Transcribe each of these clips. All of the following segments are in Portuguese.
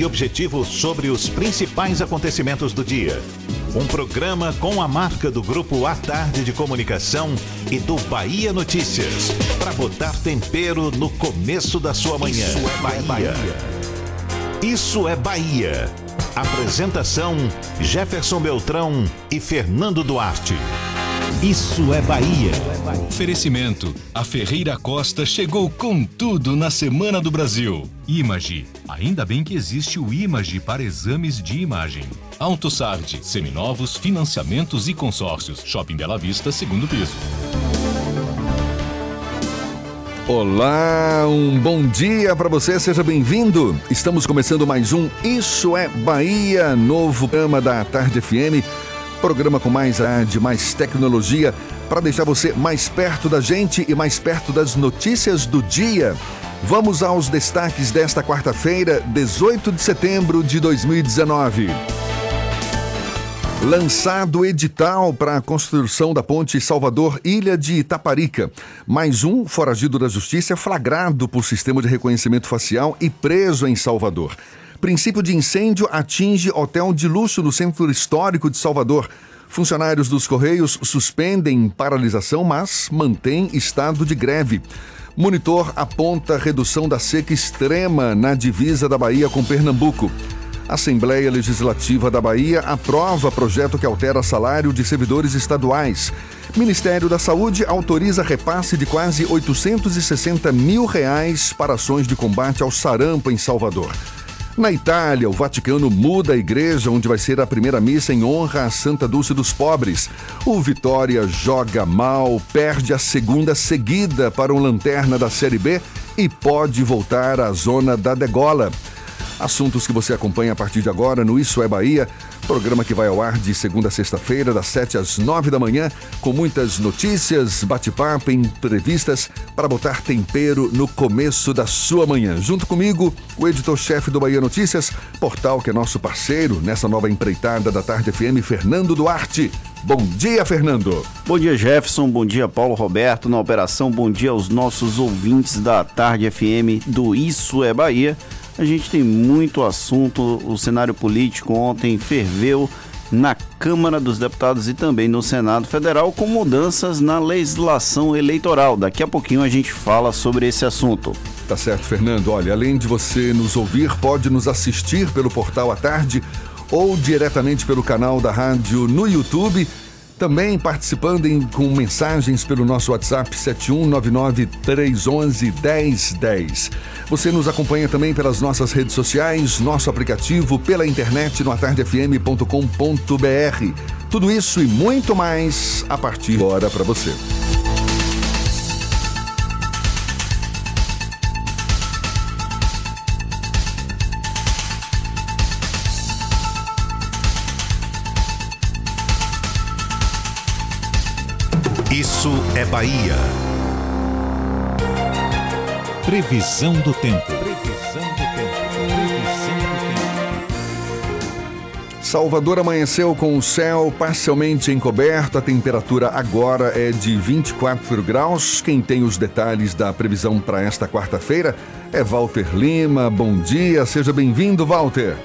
e objetivo sobre os principais acontecimentos do dia. Um programa com a marca do Grupo A Tarde de Comunicação e do Bahia Notícias. Para botar tempero no começo da sua manhã. Isso é Bahia. Isso é Bahia. Apresentação: Jefferson Beltrão e Fernando Duarte. Isso é Bahia. Oferecimento. A Ferreira Costa chegou com tudo na Semana do Brasil. Image. Ainda bem que existe o Image para exames de imagem. AutoSard. Seminovos, financiamentos e consórcios. Shopping Bela Vista, segundo piso. Olá, um bom dia para você, seja bem-vindo. Estamos começando mais um Isso é Bahia, novo programa da Tarde FM. Programa com mais de mais tecnologia para deixar você mais perto da gente e mais perto das notícias do dia. Vamos aos destaques desta quarta-feira, 18 de setembro de 2019. Lançado edital para a construção da ponte Salvador-Ilha de Itaparica. Mais um foragido da justiça flagrado por sistema de reconhecimento facial e preso em Salvador. Princípio de incêndio atinge hotel de luxo no centro histórico de Salvador. Funcionários dos Correios suspendem paralisação, mas mantêm estado de greve. Monitor aponta redução da seca extrema na divisa da Bahia com Pernambuco. Assembleia Legislativa da Bahia aprova projeto que altera salário de servidores estaduais. Ministério da Saúde autoriza repasse de quase 860 mil reais para ações de combate ao sarampo em Salvador. Na Itália, o Vaticano muda a igreja onde vai ser a primeira missa em honra a Santa Dulce dos Pobres. O Vitória joga mal, perde a segunda seguida para um lanterna da Série B e pode voltar à zona da degola. Assuntos que você acompanha a partir de agora no Isso é Bahia, programa que vai ao ar de segunda a sexta-feira, das 7 às 9 da manhã, com muitas notícias, bate-papo, entrevistas para botar tempero no começo da sua manhã. Junto comigo, o editor-chefe do Bahia Notícias, portal que é nosso parceiro nessa nova empreitada da Tarde FM, Fernando Duarte. Bom dia, Fernando. Bom dia, Jefferson. Bom dia, Paulo Roberto na operação. Bom dia aos nossos ouvintes da Tarde FM do Isso é Bahia. A gente tem muito assunto, o cenário político ontem ferveu na Câmara dos Deputados e também no Senado Federal com mudanças na legislação eleitoral. Daqui a pouquinho a gente fala sobre esse assunto. Tá certo, Fernando. Olha, além de você nos ouvir, pode nos assistir pelo portal à tarde ou diretamente pelo canal da rádio no YouTube também participando em, com mensagens pelo nosso WhatsApp 71993111010. Você nos acompanha também pelas nossas redes sociais, nosso aplicativo, pela internet no atardefm.com.br. Tudo isso e muito mais a partir de agora para você. Bahia. Previsão do tempo. Previsão do tempo. Previsão do tempo. Salvador amanheceu com o céu parcialmente encoberto. A temperatura agora é de 24 graus. Quem tem os detalhes da previsão para esta quarta-feira é Walter Lima. Bom dia, seja bem-vindo, Walter.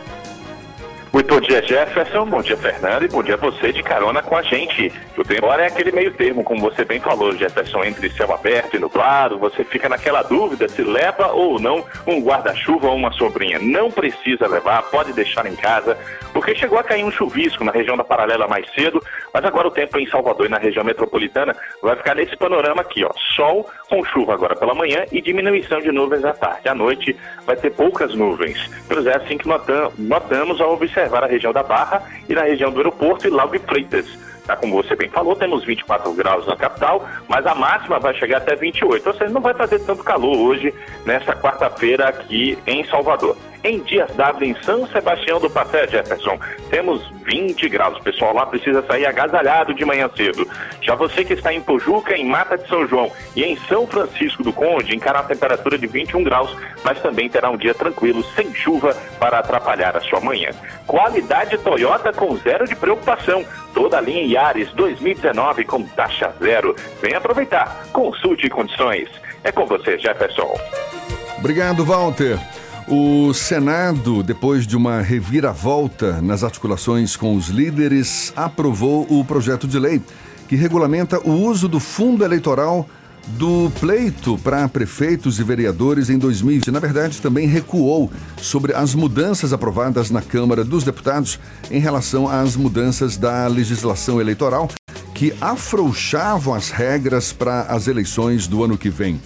Muito bom dia, Jefferson. Bom dia, Fernando. E bom dia a você de carona com a gente. O tempo agora é aquele meio termo, como você bem falou, Jefferson, entre céu aberto e nublado. Você fica naquela dúvida se leva ou não um guarda-chuva ou uma sombrinha. Não precisa levar, pode deixar em casa, porque chegou a cair um chuvisco na região da Paralela mais cedo, mas agora o tempo em Salvador e na região metropolitana vai ficar nesse panorama aqui, ó. Sol com chuva agora pela manhã e diminuição de nuvens à tarde. À noite vai ter poucas nuvens. Pois é assim que notamos ao observar a região da Barra e na região do aeroporto e Lago Freitas. Tá, como você bem falou, temos 24 graus na capital, mas a máxima vai chegar até 28. Ou seja, não vai fazer tanto calor hoje, nesta quarta-feira aqui em Salvador. Em Dias d'Ávila, em São Sebastião do Passé, Jefferson, temos 20 graus. Pessoal lá precisa sair agasalhado de manhã cedo. Já você que está em Pojuca, em Mata de São João e em São Francisco do Conde, encara a temperatura de 21 graus, mas também terá um dia tranquilo, sem chuva, para atrapalhar a sua manhã. Qualidade Toyota com zero de preocupação. Toda a linha Yaris 2019 com taxa zero. Vem aproveitar. Consulte condições. É com você, Jefferson. Obrigado, Walter. O Senado, depois de uma reviravolta nas articulações com os líderes, aprovou o projeto de lei que regulamenta o uso do fundo eleitoral do pleito para prefeitos e vereadores em 2020. Na verdade, também recuou sobre as mudanças aprovadas na Câmara dos Deputados em relação às mudanças da legislação eleitoral que afrouxavam as regras para as eleições do ano que vem.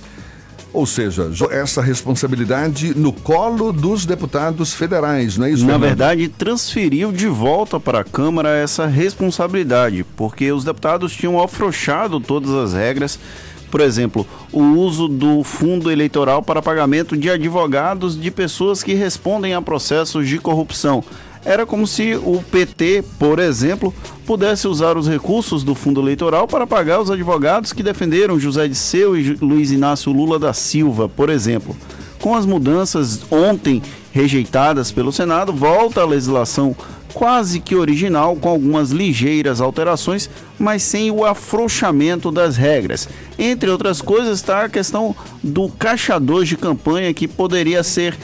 Ou seja, essa responsabilidade no colo dos deputados federais, não é isso? Na Fernando? verdade, transferiu de volta para a Câmara essa responsabilidade, porque os deputados tinham afrouxado todas as regras. Por exemplo, o uso do fundo eleitoral para pagamento de advogados de pessoas que respondem a processos de corrupção. Era como se o PT, por exemplo, pudesse usar os recursos do fundo eleitoral para pagar os advogados que defenderam José de Seu e Luiz Inácio Lula da Silva, por exemplo. Com as mudanças ontem rejeitadas pelo Senado, volta a legislação quase que original, com algumas ligeiras alterações, mas sem o afrouxamento das regras. Entre outras coisas, está a questão do caixador de campanha que poderia ser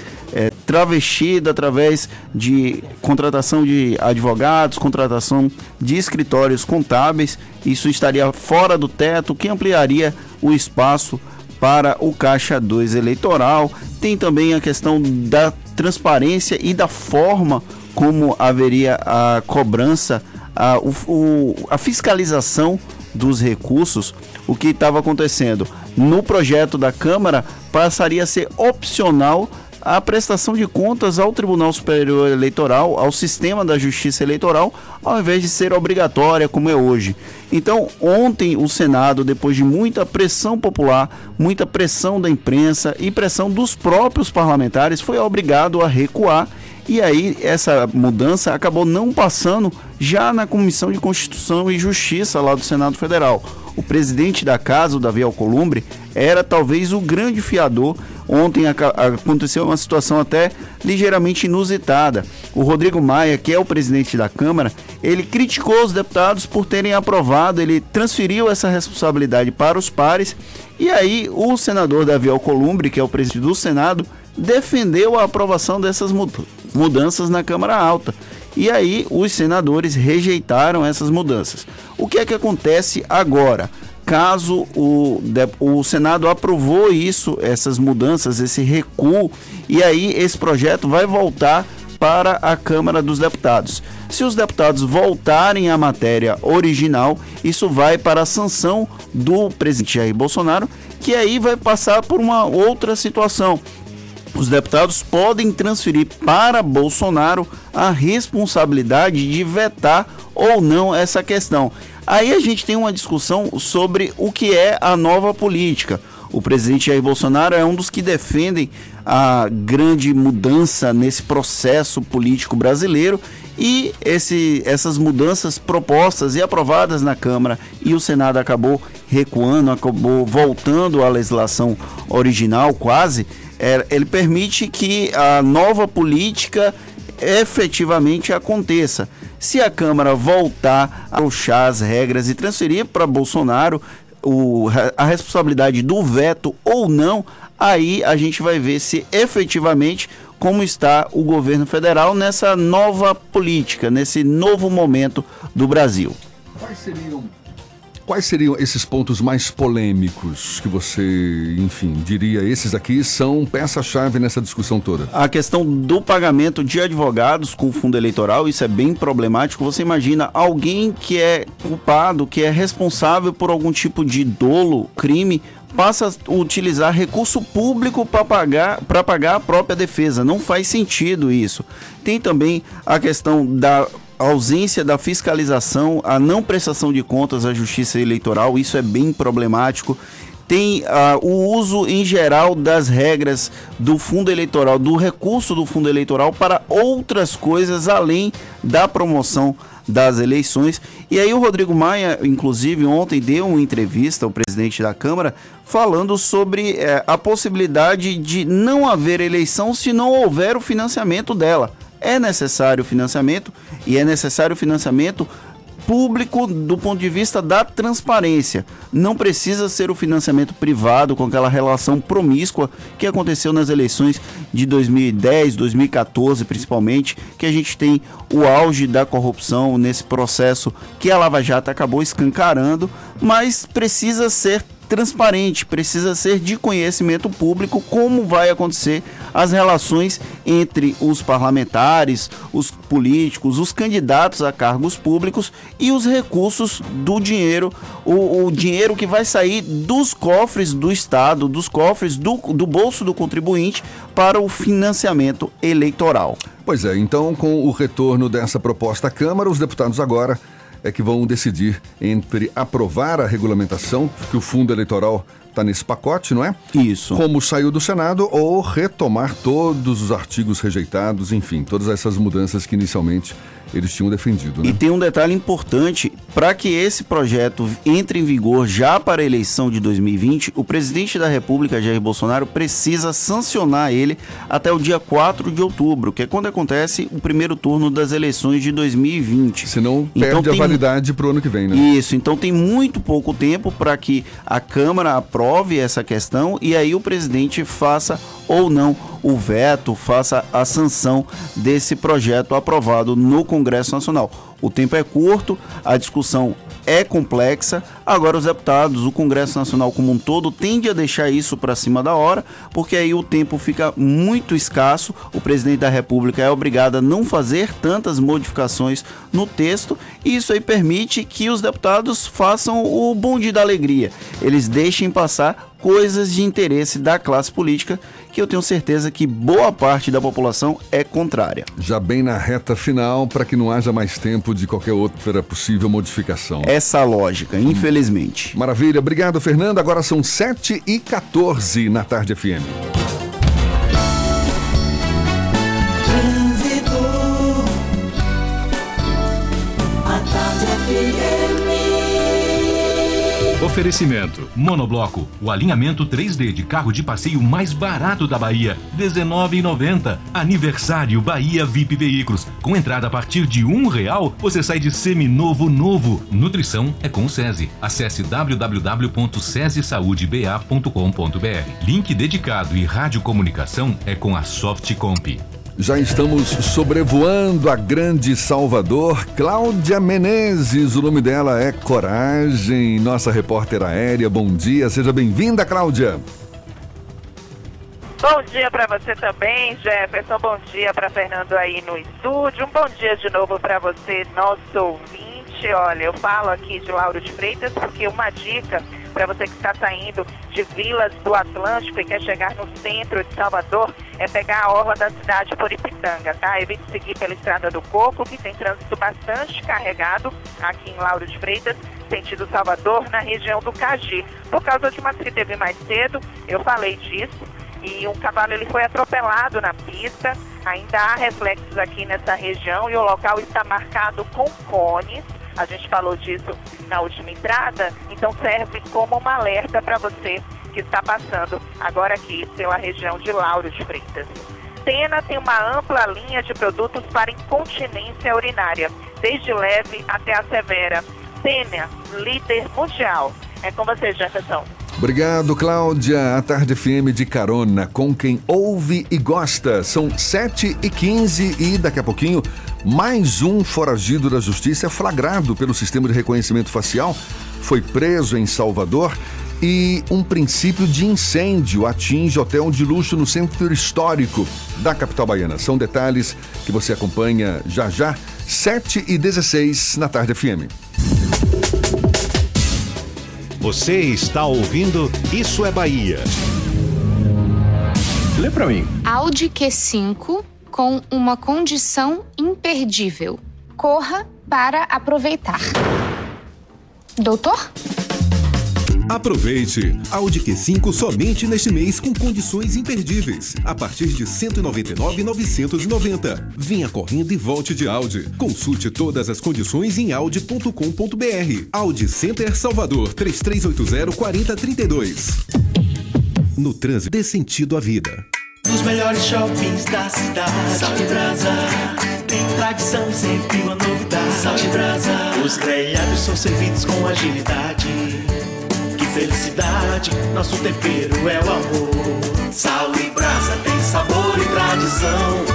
travestida através de contratação de advogados, contratação de escritórios contábeis. Isso estaria fora do teto, que ampliaria o espaço para o Caixa 2 eleitoral. Tem também a questão da transparência e da forma como haveria a cobrança, a, o, a fiscalização dos recursos. O que estava acontecendo no projeto da Câmara passaria a ser opcional a prestação de contas ao Tribunal Superior Eleitoral, ao sistema da Justiça Eleitoral, ao invés de ser obrigatória como é hoje. Então, ontem o Senado, depois de muita pressão popular, muita pressão da imprensa e pressão dos próprios parlamentares, foi obrigado a recuar. E aí, essa mudança acabou não passando já na Comissão de Constituição e Justiça lá do Senado Federal. O presidente da casa, o Davi Alcolumbre, era talvez o grande fiador Ontem aconteceu uma situação até ligeiramente inusitada. O Rodrigo Maia, que é o presidente da Câmara, ele criticou os deputados por terem aprovado, ele transferiu essa responsabilidade para os pares. E aí o senador Davi Alcolumbre, que é o presidente do Senado, defendeu a aprovação dessas mudanças na Câmara Alta. E aí os senadores rejeitaram essas mudanças. O que é que acontece agora? caso o, o Senado aprovou isso, essas mudanças, esse recuo, e aí esse projeto vai voltar para a Câmara dos Deputados. Se os deputados voltarem à matéria original, isso vai para a sanção do presidente Jair Bolsonaro, que aí vai passar por uma outra situação. Os deputados podem transferir para Bolsonaro a responsabilidade de vetar ou não essa questão. Aí a gente tem uma discussão sobre o que é a nova política. O presidente Jair Bolsonaro é um dos que defendem a grande mudança nesse processo político brasileiro e esse, essas mudanças propostas e aprovadas na Câmara e o Senado acabou recuando, acabou voltando à legislação original quase. É, ele permite que a nova política efetivamente aconteça. Se a Câmara voltar a puxar as regras e transferir para Bolsonaro o, a responsabilidade do veto ou não, aí a gente vai ver se efetivamente como está o governo federal nessa nova política, nesse novo momento do Brasil. Quais seriam Quais seriam esses pontos mais polêmicos que você, enfim, diria esses aqui são peça-chave nessa discussão toda? A questão do pagamento de advogados com fundo eleitoral, isso é bem problemático. Você imagina alguém que é culpado, que é responsável por algum tipo de dolo, crime, passa a utilizar recurso público para pagar, pagar a própria defesa. Não faz sentido isso. Tem também a questão da a ausência da fiscalização, a não prestação de contas à Justiça Eleitoral, isso é bem problemático tem uh, o uso em geral das regras do fundo eleitoral, do recurso do fundo eleitoral para outras coisas além da promoção das eleições. E aí o Rodrigo Maia, inclusive, ontem deu uma entrevista ao presidente da Câmara falando sobre eh, a possibilidade de não haver eleição se não houver o financiamento dela. É necessário financiamento e é necessário financiamento público do ponto de vista da transparência. Não precisa ser o financiamento privado com aquela relação promíscua que aconteceu nas eleições de 2010, 2014 principalmente, que a gente tem o auge da corrupção nesse processo que a Lava Jato acabou escancarando, mas precisa ser transparente, precisa ser de conhecimento público como vai acontecer as relações entre os parlamentares, os políticos, os candidatos a cargos públicos e os recursos do dinheiro, o, o dinheiro que vai sair dos cofres do Estado, dos cofres do, do bolso do contribuinte para o financiamento eleitoral. Pois é, então com o retorno dessa proposta à Câmara, os deputados agora é que vão decidir entre aprovar a regulamentação, que o fundo eleitoral está nesse pacote, não é? Isso. Como saiu do Senado, ou retomar todos os artigos rejeitados, enfim, todas essas mudanças que inicialmente eles tinham defendido. Né? E tem um detalhe importante: para que esse projeto entre em vigor já para a eleição de 2020, o presidente da República, Jair Bolsonaro, precisa sancionar ele até o dia 4 de outubro, que é quando acontece o primeiro turno das eleições de 2020. Senão então, perde tem... a validade para o ano que vem, né? Isso, então tem muito pouco tempo para que a Câmara aprove essa questão e aí o presidente faça ou não o veto, faça a sanção desse projeto aprovado no Congresso Nacional. O tempo é curto, a discussão é complexa. Agora, os deputados, o Congresso Nacional como um todo, tende a deixar isso para cima da hora, porque aí o tempo fica muito escasso. O presidente da República é obrigado a não fazer tantas modificações no texto, e isso aí permite que os deputados façam o bonde da alegria. Eles deixem passar coisas de interesse da classe política que eu tenho certeza que boa parte da população é contrária. Já bem na reta final, para que não haja mais tempo de qualquer outra possível modificação. Essa lógica, infelizmente. Maravilha, obrigado, Fernando. Agora são 7 e 14 na Tarde FM. Oferecimento: Monobloco, o alinhamento 3D de carro de passeio mais barato da Bahia, R$19,90. Aniversário Bahia VIP Veículos. Com entrada a partir de um real, você sai de seminovo novo. Nutrição é com o SESI. Acesse www.sesisaudeba.com.br. Link dedicado e radiocomunicação é com a Softcomp. Já estamos sobrevoando a grande Salvador. Cláudia Menezes, o nome dela é Coragem, nossa repórter aérea. Bom dia, seja bem-vinda, Cláudia. Bom dia para você também, Jefferson. Bom dia para Fernando aí no estúdio. Um bom dia de novo para você, nosso ouvinte. Olha, eu falo aqui de Lauro de Freitas porque uma dica para você que está saindo de Vilas do Atlântico e quer chegar no centro de Salvador, é pegar a orla da cidade por Ipitanga, tá? Evite seguir pela Estrada do Coco, que tem trânsito bastante carregado aqui em Lauro de Freitas, sentido Salvador, na região do Cagi. Por causa de uma que teve mais cedo, eu falei disso, e um cavalo ele foi atropelado na pista. Ainda há reflexos aqui nessa região e o local está marcado com cones a gente falou disso na última entrada, então serve como uma alerta para você que está passando agora aqui pela região de Lauro de Freitas. Tena tem uma ampla linha de produtos para incontinência urinária, desde leve até a severa. Tena, líder mundial. É com você, Jefferson. Obrigado, Cláudia. A Tarde FM de carona com quem ouve e gosta. São 7 e 15 e daqui a pouquinho mais um foragido da justiça flagrado pelo sistema de reconhecimento facial foi preso em Salvador e um princípio de incêndio atinge hotel de luxo no centro histórico da capital baiana. São detalhes que você acompanha já já, 7 e 16 na Tarde FM. Você está ouvindo Isso é Bahia. Lê pra mim. Audi Q5 com uma condição imperdível. corra para aproveitar. Doutor? Aproveite! Audi Q5 somente neste mês com condições imperdíveis. A partir de R$ 199,990. Venha correndo e volte de Audi. Consulte todas as condições em audi.com.br. Audi Center Salvador 3380-4032. No trânsito, dê sentido à vida. Os melhores shoppings da cidade. Salve Brasa. Tem tradição e sempre uma novidade. Salve Brasa. Os grelhados são servidos com agilidade. Felicidade, nosso tempero é o amor. Sal e brasa tem sabor e tradição.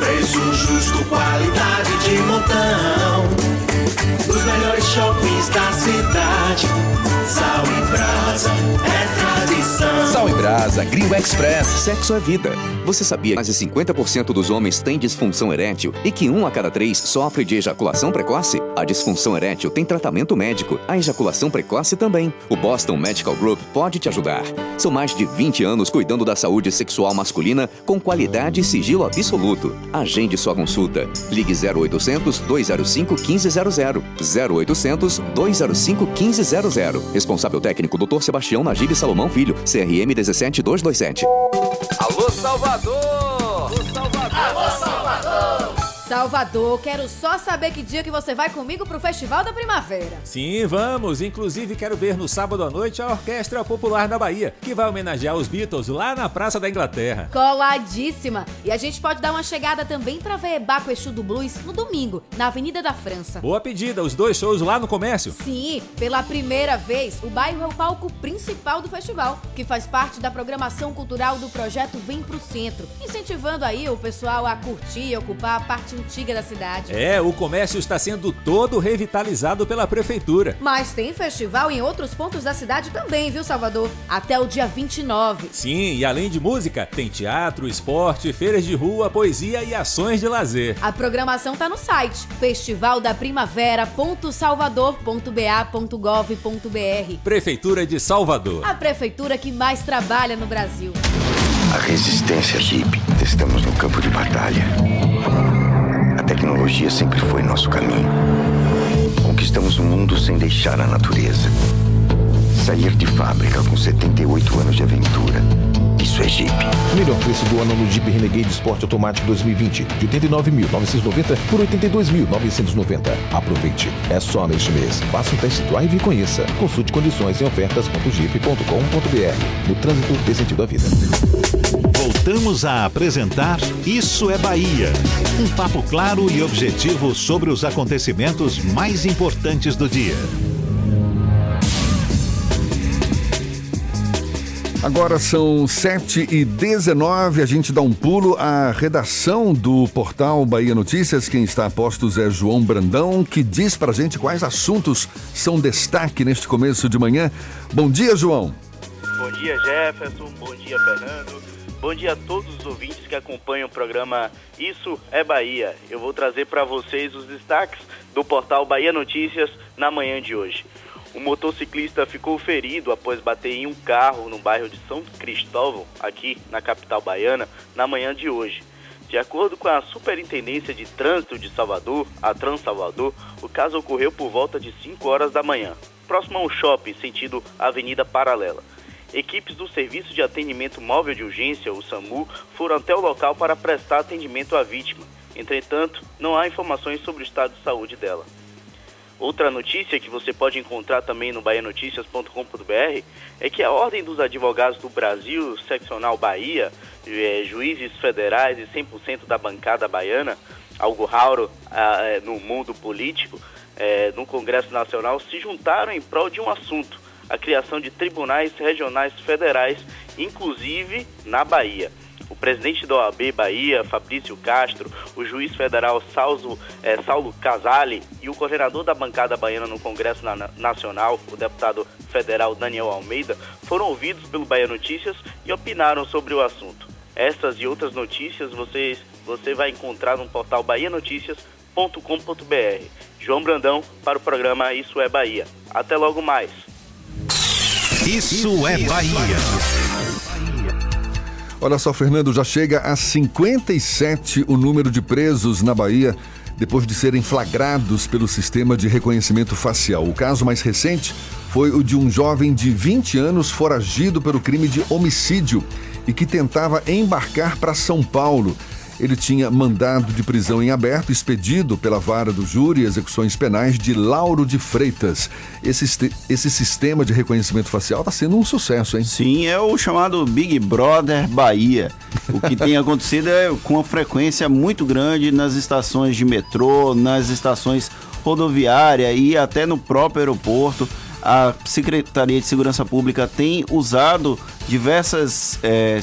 Preço justo, qualidade de montão. Os melhores shoppings da cidade. Sal e brasa é tradição. Sal e Brasa, Grill Express, sexo é vida. Você sabia que mais de 50% dos homens têm disfunção erétil e que um a cada três sofre de ejaculação precoce? A disfunção erétil tem tratamento médico, a ejaculação precoce também. O Boston Medical Group pode te ajudar. São mais de 20 anos cuidando da saúde sexual masculina com qualidade e sigilo absoluto. Agende sua consulta. Ligue 0800 205 1500. 0800 205 1500. Responsável técnico Dr. Sebastião Najib Salomão Filho, CRM 17227. Alô, Salvador! Alô, Salvador! Alô, Salvador! Salvador, quero só saber que dia que você vai comigo pro Festival da Primavera. Sim, vamos. Inclusive, quero ver no sábado à noite a Orquestra Popular da Bahia, que vai homenagear os Beatles lá na Praça da Inglaterra. Coladíssima! E a gente pode dar uma chegada também pra ver Baco Exu do Blues no domingo, na Avenida da França. Boa pedida, os dois shows lá no comércio. Sim, pela primeira vez, o bairro é o palco principal do festival, que faz parte da programação cultural do projeto Vem Pro Centro, incentivando aí o pessoal a curtir e ocupar a parte antiga da cidade. É, o comércio está sendo todo revitalizado pela prefeitura. Mas tem festival em outros pontos da cidade também, viu, Salvador? Até o dia 29. Sim, e além de música, tem teatro, esporte, feiras de rua, poesia e ações de lazer. A programação tá no site festivaldaprimavera.salvador.ba.gov.br. Prefeitura de Salvador. A prefeitura que mais trabalha no Brasil. A resistência Jeep. Estamos no campo de batalha. Tecnologia sempre foi nosso caminho. Conquistamos o mundo sem deixar a natureza. Sair de fábrica com 78 anos de aventura. Isso é Jeep. Melhor preço do ano no Jeep Renegade Sport Automático 2020. De 89.990 por 82.990. Aproveite. É só neste mês. Faça um test drive e conheça. Consulte condições em ofertas.jeep.com.br. No trânsito dê sentido à vida. Voltamos a apresentar Isso é Bahia. Um papo claro e objetivo sobre os acontecimentos mais importantes do dia. Agora são 7 e 19 a gente dá um pulo à redação do portal Bahia Notícias. Quem está a postos é João Brandão, que diz pra gente quais assuntos são destaque neste começo de manhã. Bom dia, João. Bom dia, Jefferson. Bom dia, Fernando. Bom dia a todos os ouvintes que acompanham o programa Isso é Bahia. Eu vou trazer para vocês os destaques do portal Bahia Notícias na manhã de hoje. Um motociclista ficou ferido após bater em um carro no bairro de São Cristóvão, aqui na capital baiana, na manhã de hoje. De acordo com a Superintendência de Trânsito de Salvador, a Trans Salvador, o caso ocorreu por volta de 5 horas da manhã, próximo a um shopping, sentido Avenida Paralela. Equipes do Serviço de Atendimento Móvel de Urgência, o SAMU, foram até o local para prestar atendimento à vítima. Entretanto, não há informações sobre o estado de saúde dela. Outra notícia que você pode encontrar também no baianoticias.com.br é que a Ordem dos Advogados do Brasil, Seccional Bahia, é, juízes federais e 100% da bancada baiana, algo raro ah, no mundo político, é, no Congresso Nacional, se juntaram em prol de um assunto, a criação de tribunais regionais federais, inclusive na Bahia o presidente da OAB Bahia, Fabrício Castro, o juiz federal Saulo, eh, Saulo Casale e o coordenador da bancada baiana no Congresso na Nacional, o deputado federal Daniel Almeida, foram ouvidos pelo Bahia Notícias e opinaram sobre o assunto. Essas e outras notícias você, você vai encontrar no portal bahianoticias.com.br. João Brandão para o programa Isso é Bahia. Até logo mais. Isso é Bahia. Olha só, Fernando, já chega a 57 o número de presos na Bahia depois de serem flagrados pelo sistema de reconhecimento facial. O caso mais recente foi o de um jovem de 20 anos foragido pelo crime de homicídio e que tentava embarcar para São Paulo. Ele tinha mandado de prisão em aberto expedido pela vara do júri e execuções penais de Lauro de Freitas. Esse, esse sistema de reconhecimento facial está sendo um sucesso, hein? Sim, é o chamado Big Brother Bahia. O que tem acontecido é com uma frequência muito grande nas estações de metrô, nas estações rodoviárias e até no próprio aeroporto a Secretaria de Segurança Pública tem usado diversas é,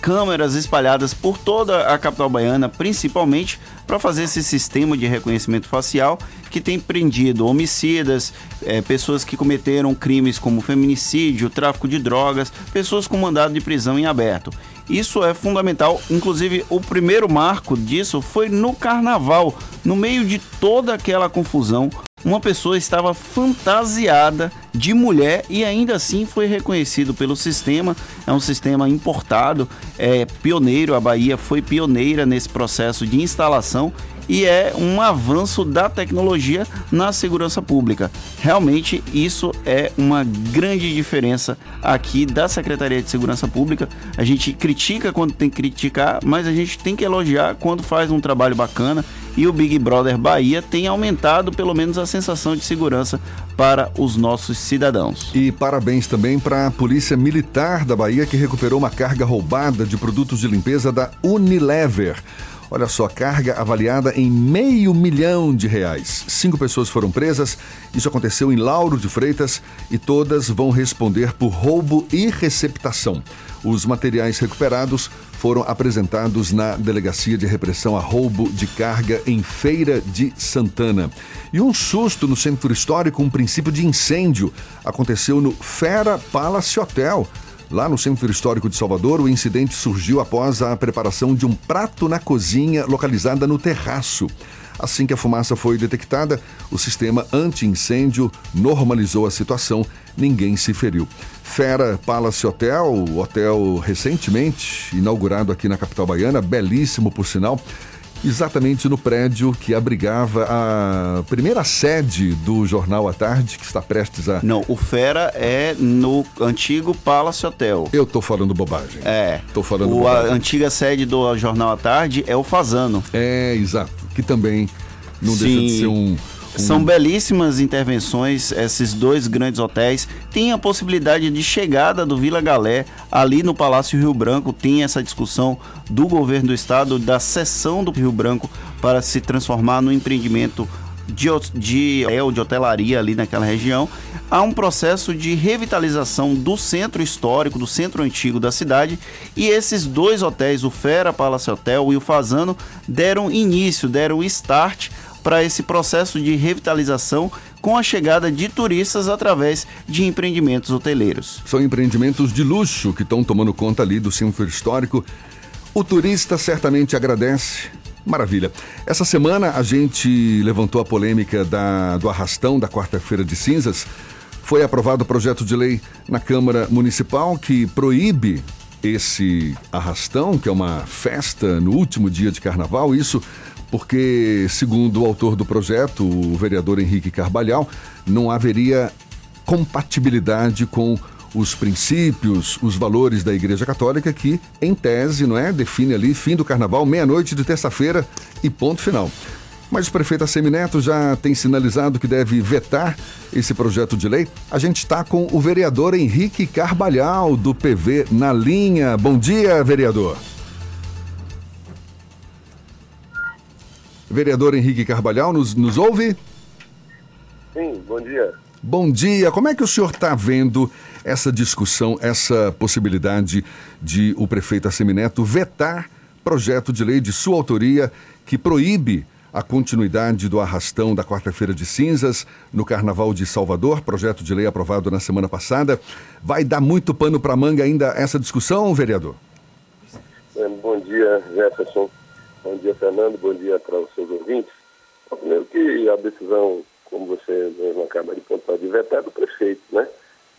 câmeras espalhadas por toda a capital baiana, principalmente para fazer esse sistema de reconhecimento facial que tem prendido homicidas, é, pessoas que cometeram crimes como feminicídio, tráfico de drogas, pessoas com mandado de prisão em aberto. Isso é fundamental. Inclusive, o primeiro marco disso foi no carnaval. No meio de toda aquela confusão, uma pessoa estava fantasiada de mulher e ainda assim foi reconhecido pelo sistema. É um sistema importado, é pioneiro. A Bahia foi pioneira nesse processo de instalação e é um avanço da tecnologia na segurança pública. Realmente isso é uma grande diferença aqui da Secretaria de Segurança Pública. A gente critica quando tem que criticar, mas a gente tem que elogiar quando faz um trabalho bacana e o Big Brother Bahia tem aumentado pelo menos a sensação de segurança para os nossos cidadãos. E parabéns também para a Polícia Militar da Bahia que recuperou uma carga roubada de produtos de limpeza da Unilever. Olha só, carga avaliada em meio milhão de reais. Cinco pessoas foram presas. Isso aconteceu em Lauro de Freitas e todas vão responder por roubo e receptação. Os materiais recuperados foram apresentados na Delegacia de Repressão a Roubo de Carga em Feira de Santana. E um susto no centro histórico, um princípio de incêndio, aconteceu no Fera Palace Hotel. Lá no Centro Histórico de Salvador, o incidente surgiu após a preparação de um prato na cozinha localizada no terraço. Assim que a fumaça foi detectada, o sistema anti-incêndio normalizou a situação, ninguém se feriu. Fera Palace Hotel, hotel recentemente inaugurado aqui na capital baiana, belíssimo por sinal exatamente no prédio que abrigava a primeira sede do Jornal à Tarde, que está prestes a. Não, o Fera é no antigo Palace Hotel. Eu tô falando bobagem. É. Tô falando o, bobagem. A antiga sede do Jornal à Tarde é o Fazano. É, exato. Que também não Sim. deixa de ser um. São belíssimas intervenções, esses dois grandes hotéis. Tem a possibilidade de chegada do Vila Galé, ali no Palácio Rio Branco. Tem essa discussão do governo do estado, da seção do Rio Branco, para se transformar no empreendimento de, de, de hotelaria ali naquela região. Há um processo de revitalização do centro histórico, do centro antigo da cidade. E esses dois hotéis, o Fera Palace Hotel e o Fazano, deram início, deram start para esse processo de revitalização com a chegada de turistas através de empreendimentos hoteleiros. São empreendimentos de luxo que estão tomando conta ali do centro histórico. O turista certamente agradece. Maravilha. Essa semana a gente levantou a polêmica da, do arrastão da quarta-feira de cinzas. Foi aprovado o projeto de lei na Câmara Municipal que proíbe esse arrastão, que é uma festa no último dia de carnaval. Isso porque, segundo o autor do projeto, o vereador Henrique Carvalhal, não haveria compatibilidade com os princípios, os valores da Igreja Católica que, em tese, não é, define ali fim do carnaval, meia-noite de terça-feira e ponto final. Mas o prefeito Assemineto já tem sinalizado que deve vetar esse projeto de lei. A gente está com o vereador Henrique Carvalhal, do PV, na linha. Bom dia, vereador. Vereador Henrique Carvalhal, nos, nos ouve? Sim, bom dia. Bom dia. Como é que o senhor está vendo essa discussão, essa possibilidade de o prefeito Assemineto vetar projeto de lei de sua autoria que proíbe a continuidade do arrastão da quarta-feira de cinzas no Carnaval de Salvador, projeto de lei aprovado na semana passada. Vai dar muito pano para manga ainda essa discussão, vereador? É, bom dia, Jefferson. Bom dia, Fernando. Bom dia para os seus ouvintes. Primeiro que a decisão, como você mesmo acaba de pontuar, de vetar é do prefeito, né?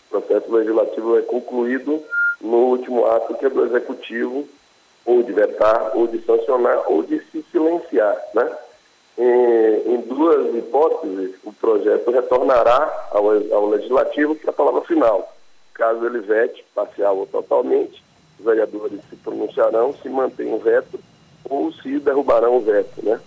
O processo legislativo é concluído no último ato que é do executivo, ou de vetar, ou de sancionar, ou de se silenciar, né? Em, em duas hipóteses, o projeto retornará ao, ao Legislativo para a palavra final. Caso ele vete, parcial ou totalmente, os vereadores se pronunciarão se mantém o veto ou se derrubarão o veto, né?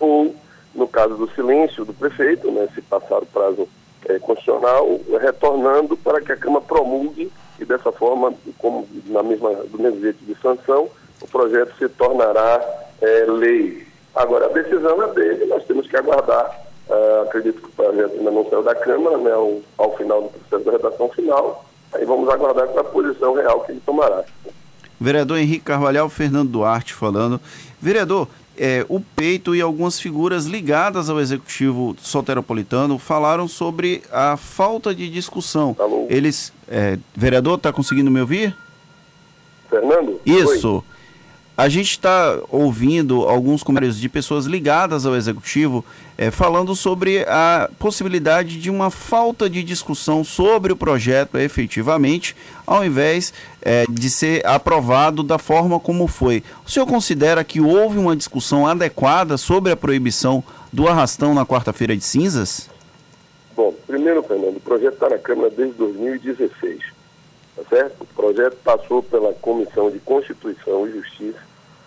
Ou, no caso do silêncio do prefeito, né, se passar o prazo é, constitucional, retornando para que a Câmara promulgue e dessa forma, como na mesma, do mesmo jeito de sanção, o projeto se tornará é, lei. Agora, a decisão é dele, nós temos que aguardar. Uh, acredito que o projeto ainda não saiu da Câmara, né, ao, ao final do processo da redação final. Aí vamos aguardar com a posição real que ele tomará. Vereador Henrique Carvalhal, Fernando Duarte falando. Vereador, é, o Peito e algumas figuras ligadas ao executivo soteropolitano falaram sobre a falta de discussão. Alô? Eles, é, vereador, está conseguindo me ouvir? Fernando? Isso. Oi. A gente está ouvindo alguns comentários de pessoas ligadas ao executivo é, falando sobre a possibilidade de uma falta de discussão sobre o projeto efetivamente, ao invés é, de ser aprovado da forma como foi. O senhor considera que houve uma discussão adequada sobre a proibição do arrastão na quarta-feira de cinzas? Bom, primeiro, Fernando, o projeto está na Câmara desde 2016, tá certo? O projeto passou pela Comissão de Constituição e Justiça,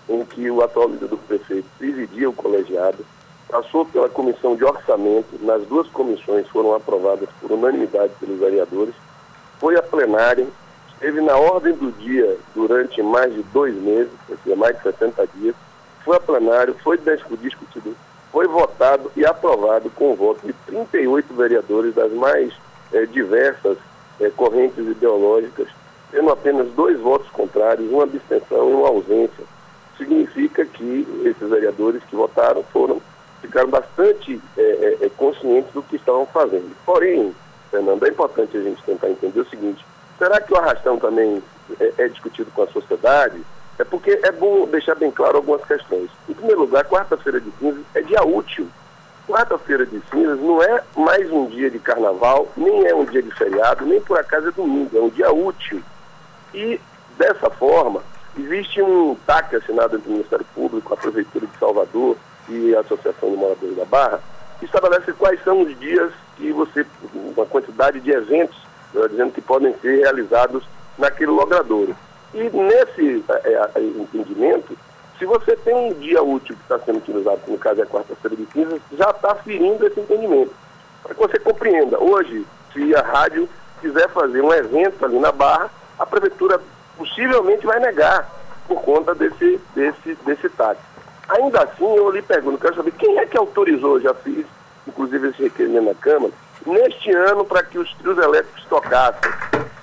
em que o atual líder do prefeito presidia o colegiado, passou pela comissão de orçamento, nas duas comissões foram aprovadas por unanimidade pelos vereadores, foi a plenária, esteve na ordem do dia durante mais de dois meses, ou seja, mais de 60 dias, foi a plenário, foi discutido, foi votado e aprovado com o voto de 38 vereadores das mais eh, diversas eh, correntes ideológicas, tendo apenas dois votos contrários, uma abstenção e uma ausência significa que esses vereadores que votaram foram ficaram bastante é, é, é, conscientes do que estavam fazendo. Porém, Fernando, é importante a gente tentar entender o seguinte: será que o arrastão também é, é discutido com a sociedade? É porque é bom deixar bem claro algumas questões. Em primeiro lugar, quarta-feira de cinzas é dia útil. Quarta-feira de cinzas não é mais um dia de carnaval, nem é um dia de feriado, nem por acaso é domingo, é um dia útil. E, dessa forma, Existe um TAC assinado entre o Ministério Público, a Prefeitura de Salvador e a Associação de Moradores da Barra, que estabelece quais são os dias que você, uma quantidade de eventos, dizendo que podem ser realizados naquele logradouro. E nesse é, entendimento, se você tem um dia útil que está sendo utilizado, que no caso é quarta-feira de cinzas, já está ferindo esse entendimento. Para que você compreenda, hoje, se a rádio quiser fazer um evento ali na Barra, a Prefeitura possivelmente vai negar por conta desse, desse, desse táxi. Ainda assim, eu lhe pergunto, quero saber quem é que autorizou, já fiz, inclusive esse requerimento na Câmara, neste ano para que os trios elétricos tocassem.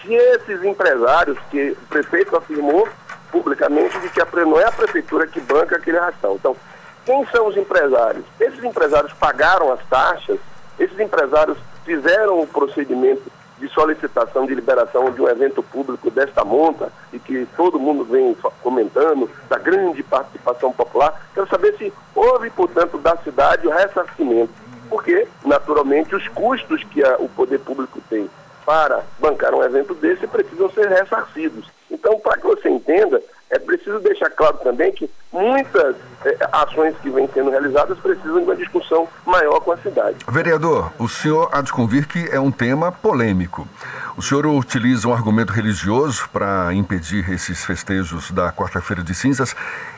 Se esses empresários, que o prefeito afirmou publicamente de que a, não é a prefeitura que banca aquele arrastão. Então, quem são os empresários? Esses empresários pagaram as taxas, esses empresários fizeram o procedimento de solicitação de liberação de um evento público desta monta e que todo mundo vem comentando da grande participação popular. Quero saber se houve, portanto, da cidade o ressarcimento, porque, naturalmente, os custos que a, o poder público tem para bancar um evento desse precisam ser ressarcidos. Então, para que você entenda, é preciso deixar claro também que muitas é, ações que vêm sendo realizadas precisam de uma discussão maior com a cidade. Vereador, o senhor há de convir que é um tema polêmico. O senhor utiliza um argumento religioso para impedir esses festejos da quarta-feira de cinzas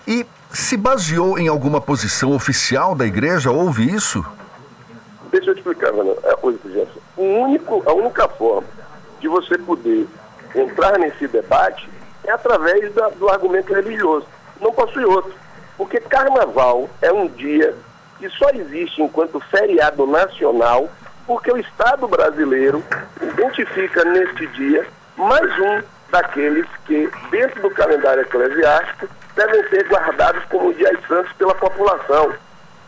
e se baseou em alguma posição oficial da igreja? Houve isso? Deixa eu te explicar, Ana. O único, a única forma de você poder entrar nesse debate é através da, do argumento religioso. Não possui outro. Porque carnaval é um dia que só existe enquanto feriado nacional, porque o Estado brasileiro identifica neste dia mais um daqueles que, dentro do calendário eclesiástico, devem ser guardados como dias santos pela população.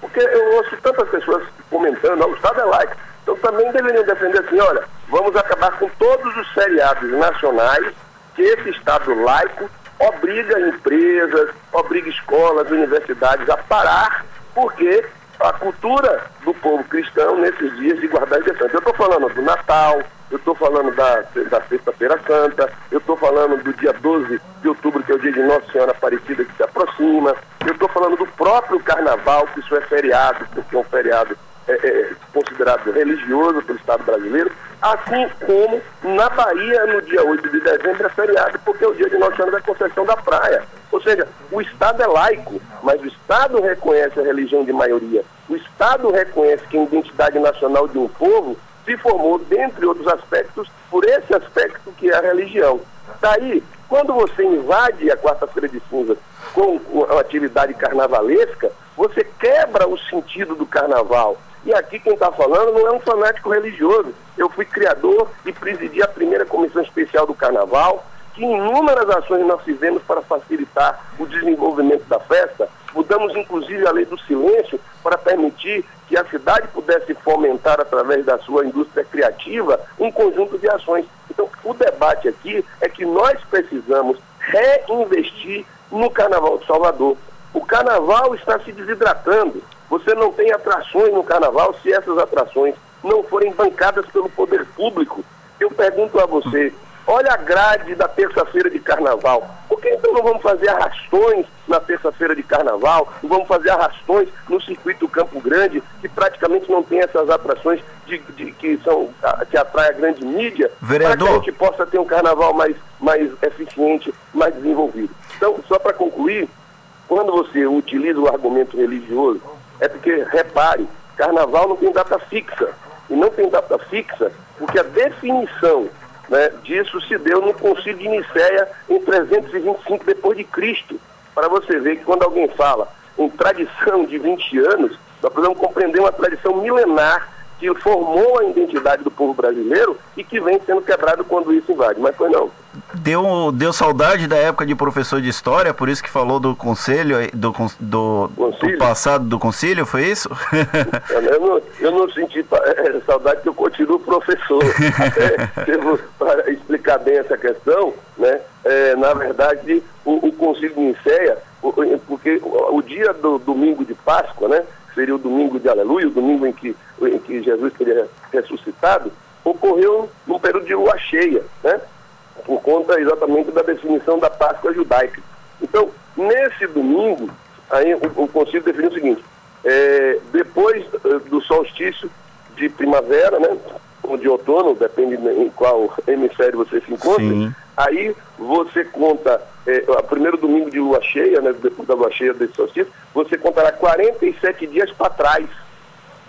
Porque eu ouço tantas pessoas comentando, o Estado é laico. Então também deveriam defender assim, olha, vamos acabar com todos os feriados nacionais que esse Estado laico obriga empresas, obriga escolas, universidades a parar, porque a cultura do povo cristão nesses dias de guardar santo. Eu estou falando do Natal, eu estou falando da, da Sexta-feira Santa, eu estou falando do dia 12 de outubro, que é o dia de Nossa Senhora Aparecida que se aproxima, eu estou falando do próprio Carnaval, que isso é feriado, porque é um feriado é, é, considerado religioso pelo Estado brasileiro, assim como na Bahia, no dia 8 de dezembro, é feriado, porque é o dia de Nossa Senhora da Conceição da Praia. Ou seja, o Estado é laico, mas o Estado reconhece a religião de maioria. O Estado reconhece que a identidade nacional de um povo se formou, dentre outros aspectos, por esse aspecto que é a religião. Daí, quando você invade a quarta-feira de cinzas com uma atividade carnavalesca, você quebra o sentido do carnaval. E aqui quem está falando não é um fanático religioso. Eu fui criador e presidi a primeira comissão especial do carnaval, que inúmeras ações nós fizemos para facilitar o desenvolvimento da festa. Mudamos inclusive a lei do silêncio para permitir que a cidade pudesse fomentar através da sua indústria criativa um conjunto de ações. Então, o debate aqui é que nós precisamos reinvestir no Carnaval de Salvador. O Carnaval está se desidratando. Você não tem atrações no Carnaval se essas atrações não forem bancadas pelo poder público. Eu pergunto a você, olha a grade da terça-feira de carnaval. Por que então não vamos fazer arrastões na terça-feira de carnaval? Não vamos fazer arrastões no circuito Campo Grande, que praticamente não tem essas atrações de, de, que, são, que atrai a grande mídia, Vereador. para que a gente possa ter um carnaval mais, mais eficiente, mais desenvolvido. Então, só para concluir, quando você utiliza o argumento religioso, é porque, repare, carnaval não tem data fixa. E não tem data fixa porque a definição né, disso se deu no Concílio de Nicéia em 325 depois de Cristo. Para você ver que quando alguém fala em tradição de 20 anos, nós podemos compreender uma tradição milenar que formou a identidade do povo brasileiro e que vem sendo quebrado quando isso invade. Mas foi não. Deu, deu saudade da época de professor de história, por isso que falou do conselho, do, do, do passado do conselho, foi isso? eu, não, eu não senti é, saudade que eu continuo professor. Até devo, para explicar bem essa questão, né? É, na verdade, o, o Conselho de Nicéia, porque o dia do domingo de Páscoa, né? Seria o domingo de Aleluia, o domingo em que, em que Jesus teria ressuscitado, ocorreu num período de lua cheia, né? por conta exatamente da definição da Páscoa judaica. Então, nesse domingo, aí o, o Conselho definiu o seguinte, é, depois uh, do solstício de primavera, né, ou de outono, depende em qual hemisfério você se encontra, Sim. aí você conta, é, o primeiro domingo de lua cheia, né, depois da lua cheia desse solstício, você contará 47 dias para trás.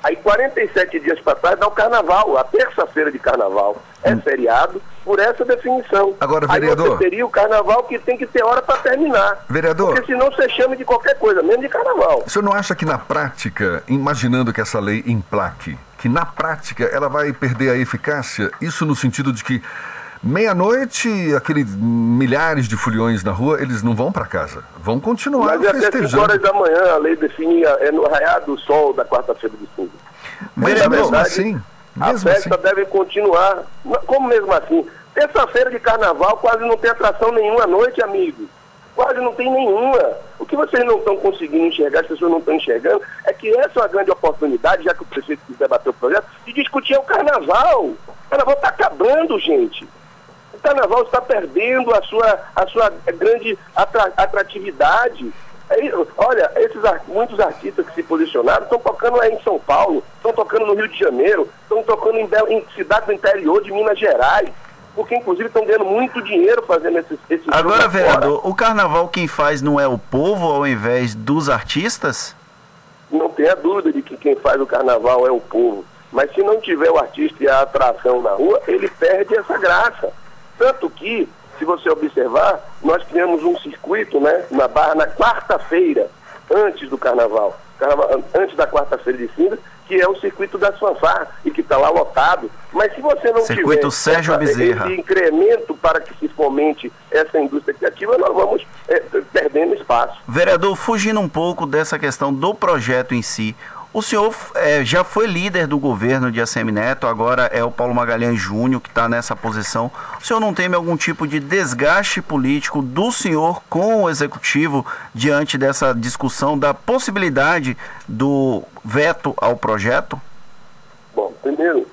Aí 47 dias para trás dá o carnaval, a terça-feira de carnaval. É hum. feriado por essa definição. Agora, vereador. Aí você teria o carnaval que tem que ter hora para terminar. Vereador. Porque senão você chama de qualquer coisa, mesmo de carnaval. O senhor não acha que na prática, imaginando que essa lei emplaque, que na prática ela vai perder a eficácia? Isso no sentido de que Meia-noite, aqueles milhares de foliões na rua, eles não vão para casa, vão continuar Mas festejando. até 5 horas da manhã, a lei define, é no raiar do sol da quarta-feira de cinza. Mas mesmo verdade, assim, mesmo a festa assim. deve continuar. Como mesmo assim? Terça-feira de carnaval quase não tem atração nenhuma à noite, amigo. Quase não tem nenhuma. O que vocês não estão conseguindo enxergar, as pessoas não estão enxergando, é que essa é uma grande oportunidade, já que o prefeito quis debater o projeto, de discutir o carnaval. O carnaval está acabando, gente carnaval está perdendo a sua, a sua grande atratividade. É, olha, esses muitos artistas que se posicionaram estão tocando aí em São Paulo, estão tocando no Rio de Janeiro, estão tocando em, em cidades do interior de Minas Gerais, porque inclusive estão ganhando muito dinheiro fazendo esses, esses Agora, vereador, o carnaval quem faz não é o povo ao invés dos artistas? Não tenha dúvida de que quem faz o carnaval é o povo. Mas se não tiver o artista e a atração na rua, ele perde essa graça. Tanto que, se você observar, nós criamos um circuito né, na Barra na quarta-feira, antes do carnaval, carnaval antes da quarta-feira de cinza, que é o circuito das fanfarras e que está lá lotado. Mas se você não circuito tiver Sérgio essa, esse incremento para que se fomente essa indústria criativa, nós vamos é, perdendo espaço. Vereador, fugindo um pouco dessa questão do projeto em si, o senhor é, já foi líder do governo de ACM Neto, agora é o Paulo Magalhães Júnior que está nessa posição. O senhor não teme algum tipo de desgaste político do senhor com o executivo diante dessa discussão da possibilidade do veto ao projeto? Bom, primeiro,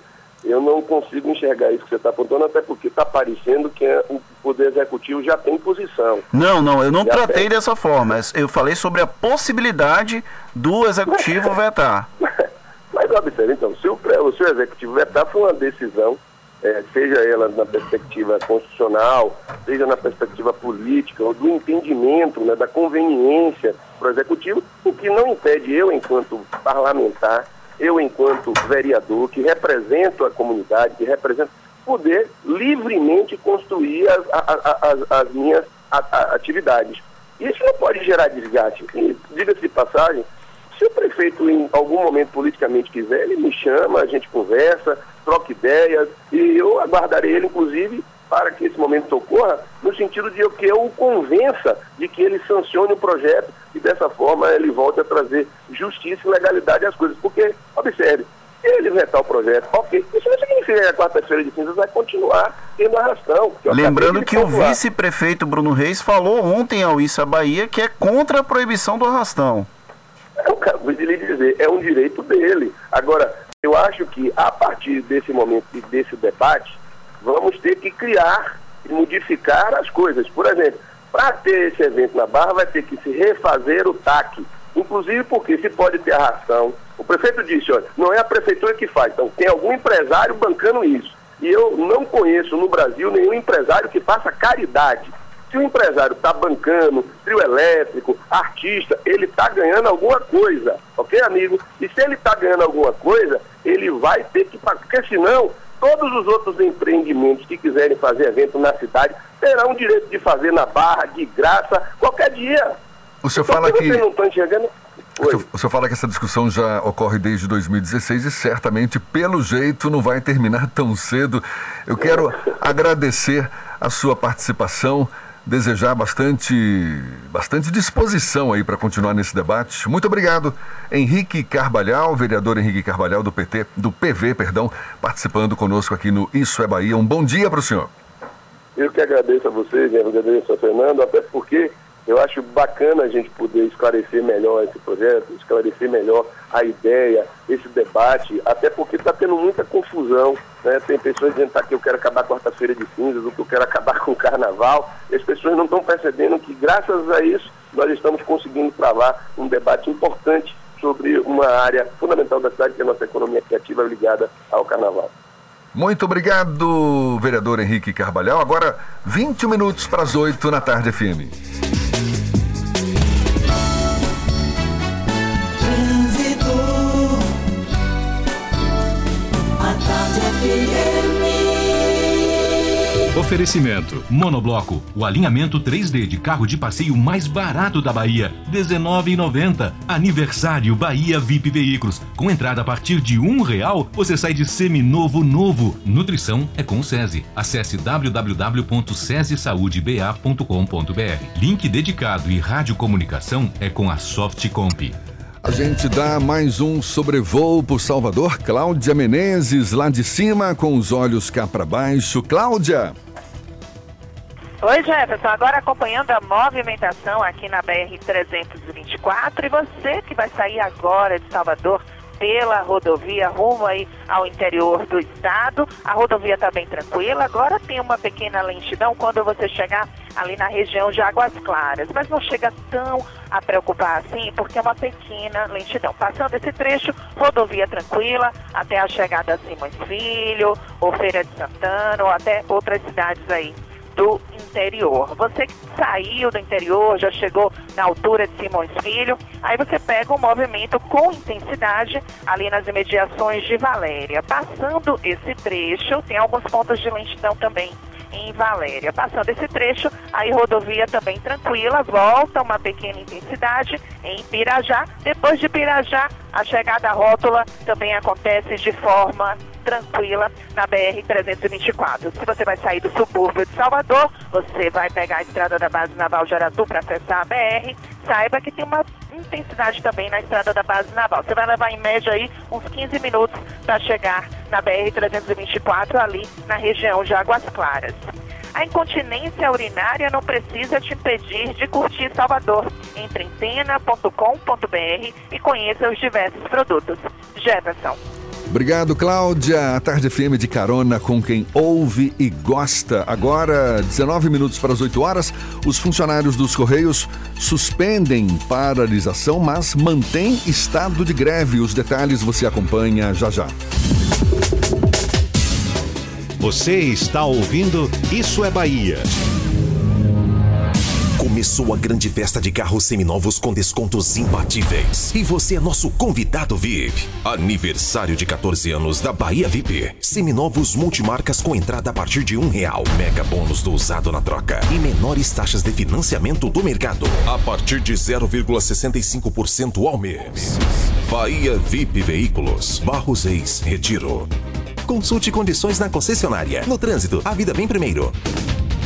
eu não consigo enxergar isso que você está apontando, até porque está parecendo que é, o Poder Executivo já tem posição. Não, não, eu não Já tratei tem. dessa forma. Eu falei sobre a possibilidade do executivo vetar. Mas observe, então, se o, se o Executivo vetar, foi uma decisão, eh, seja ela na perspectiva constitucional, seja na perspectiva política, ou do entendimento, né, da conveniência para o Executivo, o que não impede eu, enquanto parlamentar, eu, enquanto vereador, que represento a comunidade, que represento, poder livremente construir as, as- as minhas atividades. Isso não pode gerar desgaste. Diga-se de passagem, se o prefeito, em algum momento politicamente quiser, ele me chama, a gente conversa, troca ideias, e eu aguardarei ele, inclusive, para que esse momento ocorra, no sentido de que eu o convença de que ele sancione o projeto e dessa forma ele volte a trazer justiça e legalidade às coisas. Porque, observe, se ele vetar o projeto, ok, isso não significa que a quarta-feira de cinzas vai continuar tendo arrastão. Lembrando que o vice-prefeito Bruno Reis falou ontem ao Issa Bahia que é contra a proibição do arrastão. Eu acabei de lhe dizer, é um direito dele. Agora, eu acho que a partir desse momento e desse debate, vamos ter que criar e modificar as coisas. Por exemplo, para ter esse evento na Barra, vai ter que se refazer o TAC. Inclusive porque se pode ter arração. O prefeito disse, olha, não é a prefeitura que faz, então tem algum empresário bancando isso. E eu não conheço no Brasil nenhum empresário que faça caridade. Se o empresário está bancando, trio elétrico, artista, ele está ganhando alguma coisa, ok, amigo? E se ele está ganhando alguma coisa, ele vai ter que pagar, porque senão todos os outros empreendimentos que quiserem fazer evento na cidade terão o direito de fazer na barra, de graça, qualquer dia. O senhor Então, fala que. não estão enxergando, O senhor, o senhor fala que essa discussão já ocorre desde 2016 e certamente, pelo jeito, não vai terminar tão cedo. Eu quero agradecer a sua participação, desejar bastante, bastante disposição aí para continuar nesse debate. Muito obrigado, Henrique Carvalhal, vereador Henrique Carvalhal do PT, do PV, perdão, participando conosco aqui no Isso é Bahia. Um bom dia para o senhor. Eu que agradeço a vocês, agradeço a Fernando, até porque eu acho bacana a gente poder esclarecer melhor esse projeto, esclarecer melhor a ideia, esse debate, até porque está tendo muita confusão. Né? Tem pessoas dizendo tá, que eu quero acabar quarta-feira de cinzas, ou que eu quero acabar com o carnaval. E as pessoas não estão percebendo que, graças a isso, nós estamos conseguindo travar um debate importante sobre uma área fundamental da cidade, que é a nossa economia criativa ligada ao carnaval. Muito obrigado, vereador Henrique Carvalhal. Agora, 20 minutos para as 8 na tarde FM. Oferecimento: Monobloco, o alinhamento 3D de carro de passeio mais barato da Bahia, R$19,90. Aniversário Bahia VIP Veículos, com entrada a partir de um real, você sai de seminovo novo. Nutrição é com o SESI. Acesse www.sesesaudeba.com.br. Link dedicado e radiocomunicação é com a Softcomp. A gente dá mais um sobrevoo por Salvador. Cláudia Menezes, lá de cima, com os olhos cá para baixo. Cláudia! Oi, Jefferson. Agora acompanhando a movimentação aqui na BR-324 e você que vai sair agora de Salvador pela rodovia rumo aí ao interior do estado. A rodovia está bem tranquila. Agora tem uma pequena lentidão quando você chegar ali na região de Águas Claras, mas não chega tão a preocupar assim, porque é uma pequena lentidão. Passando esse trecho, rodovia tranquila até a chegada a Simões Filho, ou Feira de Santana, ou até outras cidades aí do interior. Você que saiu do interior, já chegou na altura de Simões Filho, aí você pega um movimento com intensidade ali nas imediações de Valéria. Passando esse trecho, tem alguns pontos de lentidão também em Valéria. Passando esse trecho, aí rodovia também tranquila, volta uma pequena intensidade em Pirajá. Depois de Pirajá, a chegada à rótula também acontece de forma tranquila na BR-324. Se você vai sair do subúrbio de Salvador, você vai pegar a estrada da base naval de Aratu para acessar a BR, saiba que tem uma intensidade também na estrada da base naval. Você vai levar em média aí uns 15 minutos para chegar na BR-324 ali na região de Águas Claras. A incontinência urinária não precisa te impedir de curtir Salvador. Entre em tena.com.br e conheça os diversos produtos. Jefferson. Obrigado, Cláudia. A Tarde FM de carona com quem ouve e gosta. Agora, 19 minutos para as 8 horas, os funcionários dos Correios suspendem paralisação, mas mantêm estado de greve. Os detalhes você acompanha já já. Você está ouvindo Isso é Bahia. Começou a grande festa de carros seminovos com descontos imbatíveis. E você é nosso convidado VIP. Aniversário de 14 anos da Bahia VIP. Seminovos multimarcas com entrada a partir de um real. Mega bônus do usado na troca. E menores taxas de financiamento do mercado. A partir de 0,65% ao mês. Bahia VIP Veículos. Barros Reis, Retiro. Consulte condições na concessionária. No trânsito, a vida vem primeiro.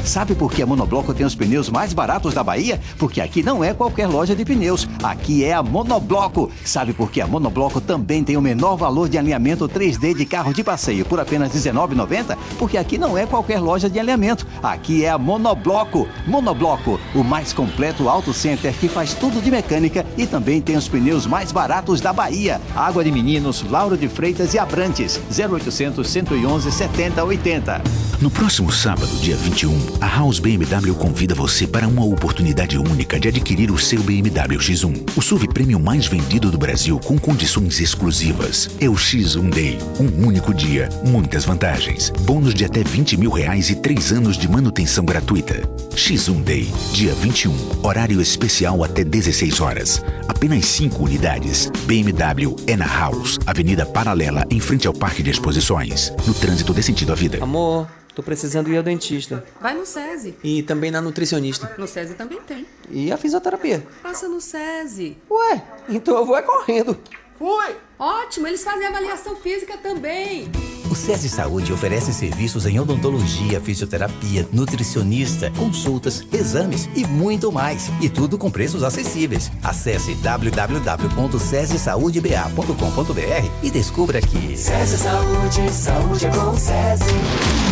Sabe por que a Monobloco tem os pneus mais baratos da Bahia? Porque aqui não é qualquer loja de pneus, aqui é a Monobloco. Sabe por que a Monobloco também tem o menor valor de alinhamento 3D de carro de passeio por apenas R$19,90? Porque aqui não é qualquer loja de alinhamento, aqui é a Monobloco. Monobloco, o mais completo auto center que faz tudo de mecânica e também tem os pneus mais baratos da Bahia. Água de Meninos, Lauro de Freitas e Abrantes, 0800 111 7080. No próximo sábado, dia 21, a House BMW convida você para uma oportunidade única de adquirir o seu BMW X1, o SUV premium mais vendido do Brasil com condições exclusivas. É o X1 Day, um único dia, muitas vantagens, bônus de até 20 mil reais e 3 anos de manutenção gratuita. X1 Day, dia 21, horário especial até 16 horas. Apenas 5 unidades. BMW é na House, Avenida Paralela, em frente ao Parque de Exposições. No trânsito dê sentido à vida. Amor, tô precisando ir ao dentista. Vai no SESI. E também na nutricionista. No SESI também tem. E a fisioterapia. Passa no SESI. Ué, então eu vou é correndo. Fui! Ótimo, eles fazem avaliação física também. O SESI Saúde oferece serviços em odontologia, fisioterapia, nutricionista, consultas, exames e muito mais. E tudo com preços acessíveis. Acesse www.sesesaudeba.com.br e descubra que SESI Saúde, saúde é com SESI.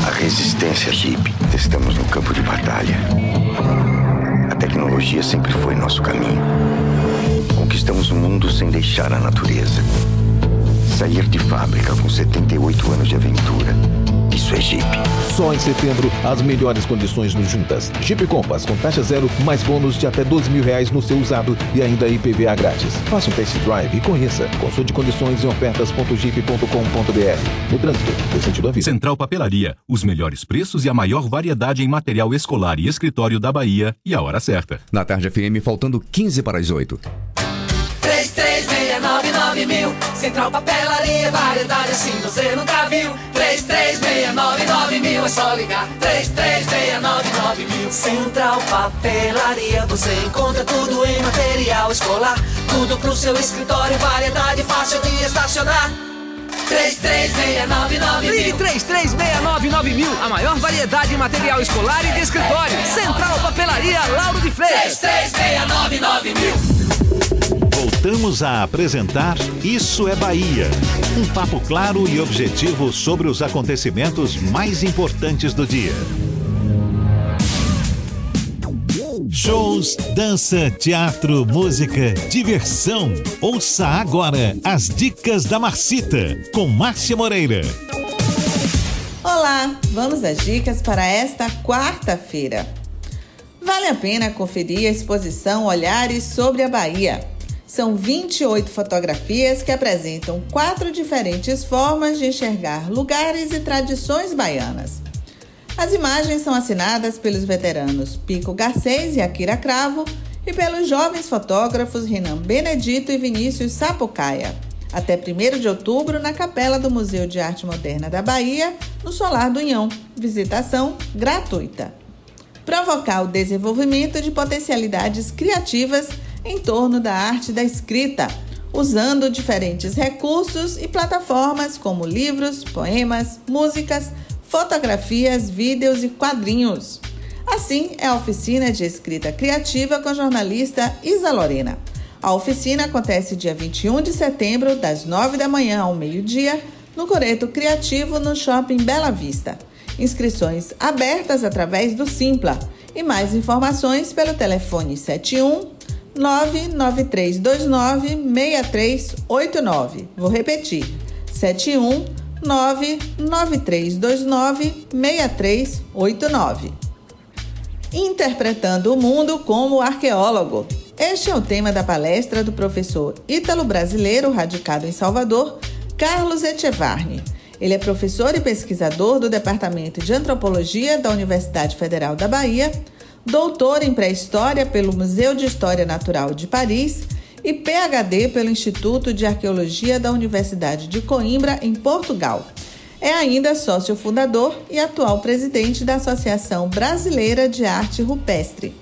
A resistência Jeep. Estamos no campo de batalha. A tecnologia sempre foi nosso caminho. Conquistamos o mundo sem deixar a natureza. Sair de fábrica com 78 anos de aventura. Isso é Jeep. Só em setembro, as melhores condições no Juntas. Jeep Compass com taxa zero, mais bônus de até 12 mil reais no seu usado e ainda IPVA grátis. Faça um test drive e conheça. Consulte condições em ofertas.jeep.com.br. No trânsito, dê sentido à vida. Central Papelaria, os melhores preços e a maior variedade em material escolar e escritório da Bahia e a hora certa. Na tarde FM, faltando 15 para as 8. 3369 mil. Central Papelaria, variedade assim você nunca viu. 3369 mil, é só ligar. 3369 mil. Central Papelaria, você encontra tudo em material escolar. Tudo pro seu escritório, variedade fácil de estacionar. 3369 mil. Ligue 3369 mil, a maior variedade em material escolar e de escritório. Central Papelaria, Lauro de Freitas. 3369 mil Voltamos a apresentar Isso é Bahia. Um papo claro e objetivo sobre os acontecimentos mais importantes do dia. Shows, dança, teatro, música, diversão. Ouça agora as dicas da Marcita com Márcia Moreira. Olá, vamos às dicas para esta quarta-feira. Vale a pena conferir a exposição Olhares sobre a Bahia. São 28 fotografias que apresentam quatro diferentes formas de enxergar lugares e tradições baianas. As imagens são assinadas pelos veteranos Pico Garcês e Akira Cravo e pelos jovens fotógrafos Renan Benedito e Vinícius Sapucaia. Até 1 de outubro, na capela do Museu de Arte Moderna da Bahia, no Solar do Inhão. Visitação gratuita. Provocar o desenvolvimento de potencialidades criativas em torno da arte da escrita, usando diferentes recursos e plataformas como livros, poemas, músicas, fotografias, vídeos e quadrinhos. Assim é a oficina de escrita criativa com a jornalista Isa Lorena. A oficina acontece dia 21 de setembro, das 9 da manhã ao meio-dia, no Coreto Criativo, no Shopping Bela Vista. Inscrições abertas através do Simpla e mais informações pelo telefone 71 993296389. Vou repetir. 71 99329 6389. Interpretando o mundo como arqueólogo. Este é o tema da palestra do professor ítalo-brasileiro radicado em Salvador, Carlos Echevarne. Ele é professor e pesquisador do Departamento de Antropologia da Universidade Federal da Bahia, doutor em pré-história pelo Museu de História Natural de Paris e PhD pelo Instituto de Arqueologia da Universidade de Coimbra, em Portugal. É ainda sócio fundador e atual presidente da Associação Brasileira de Arte Rupestre.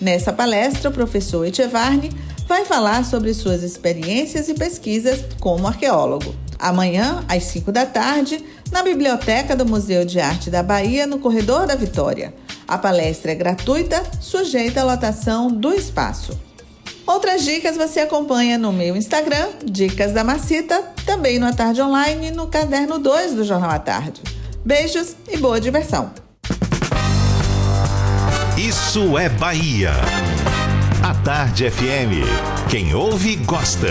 Nessa palestra, o professor Echevarne vai falar sobre suas experiências e pesquisas como arqueólogo. Amanhã, às 5 da tarde, na Biblioteca do Museu de Arte da Bahia, no Corredor da Vitória. A palestra é gratuita, sujeita à lotação do espaço. Outras dicas você acompanha no meu Instagram, Dicas da Macita, também no A Tarde Online e no Caderno 2 do Jornal à Tarde. Beijos e boa diversão! Isso é Bahia. A Tarde FM. Quem ouve, gosta.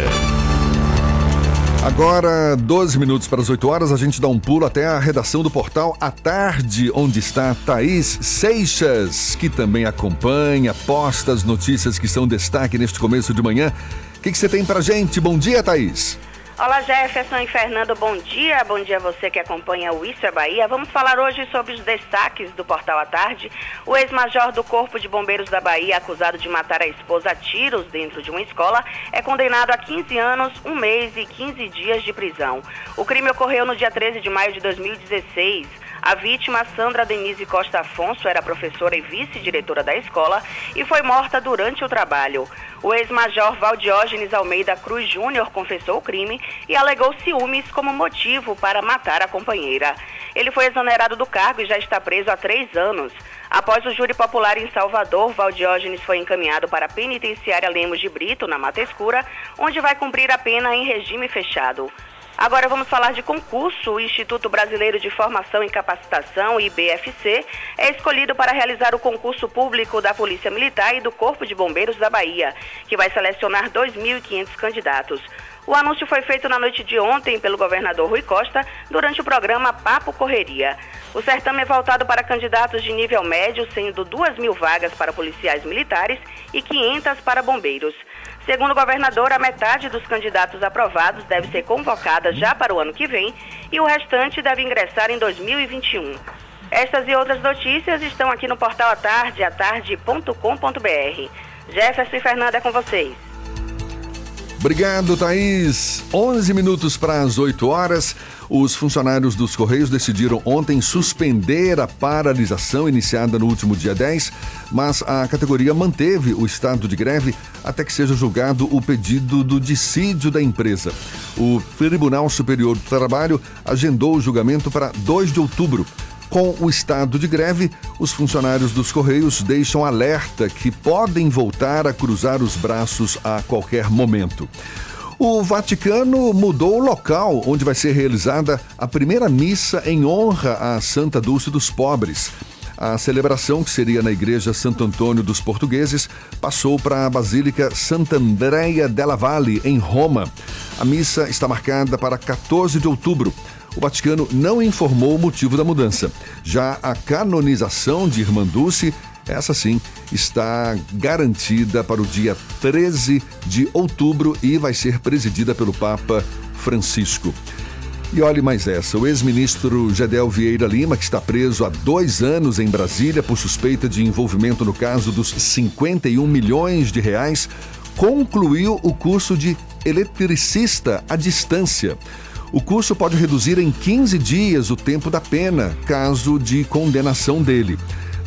Agora, 12 minutos para as 8 horas, a gente dá um pulo até a redação do portal à tarde, onde está Thaís Seixas, que também acompanha, posta as notícias que são destaque neste começo de manhã. O que, que você tem para gente? Bom dia, Thaís. Olá Jefferson e Fernando, bom dia. Bom dia a você que acompanha o Isso é Bahia. Vamos falar hoje sobre os destaques do Portal à Tarde. O ex-major do Corpo de Bombeiros da Bahia, acusado de matar a esposa a tiros dentro de uma escola, é condenado a 15 anos, um mês e 15 dias de prisão. O crime ocorreu no dia 13 de maio de 2016. A vítima, Sandra Denise Costa Afonso, era professora e vice-diretora da escola e foi morta durante o trabalho. O ex-major Valdiógenes Almeida Cruz Júnior confessou o crime e alegou ciúmes como motivo para matar a companheira. Ele foi exonerado do cargo e já está preso há três anos. Após o júri popular em Salvador, Valdiógenes foi encaminhado para a penitenciária Lemos de Brito, na Mata Escura, onde vai cumprir a pena em regime fechado. Agora vamos falar de concurso. O Instituto Brasileiro de Formação e Capacitação, IBFC, é escolhido para realizar o concurso público da Polícia Militar e do Corpo de Bombeiros da Bahia, que vai selecionar 2.500 candidatos. O anúncio foi feito na noite de ontem pelo governador Rui Costa durante o programa Papo Correria. O certame é voltado para candidatos de nível médio, sendo 2 mil vagas para policiais militares e 500 para bombeiros. Segundo o governador, a metade dos candidatos aprovados deve ser convocada já para o ano que vem e o restante deve ingressar em 2021. Estas e outras notícias estão aqui no portal à tarde, atarde.com.br. Jefferson e Fernanda é com vocês. Obrigado, Thaís. 11 minutos para as 8 horas. Os funcionários dos Correios decidiram ontem suspender a paralisação iniciada no último dia 10, mas a categoria manteve o estado de greve até que seja julgado o pedido do dissídio da empresa. O Tribunal Superior do Trabalho agendou o julgamento para 2 de outubro. Com o estado de greve, os funcionários dos Correios deixam alerta que podem voltar a cruzar os braços a qualquer momento. O Vaticano mudou o local onde vai ser realizada a primeira missa em honra à Santa Dulce dos Pobres. A celebração, que seria na Igreja Santo Antônio dos Portugueses, passou para a Basílica Santa Andrea della Valle, em Roma. A missa está marcada para 14 de outubro o Vaticano não informou o motivo da mudança. Já a canonização de Irmã Dulce, essa sim, está garantida para o dia 13 de outubro e vai ser presidida pelo Papa Francisco. E olhe mais essa: o ex-ministro Gedel Vieira Lima, que está preso há dois anos em Brasília por suspeita de envolvimento no caso dos 51 milhões de reais, concluiu o curso de eletricista à distância. O curso pode reduzir em 15 dias o tempo da pena, caso de condenação dele.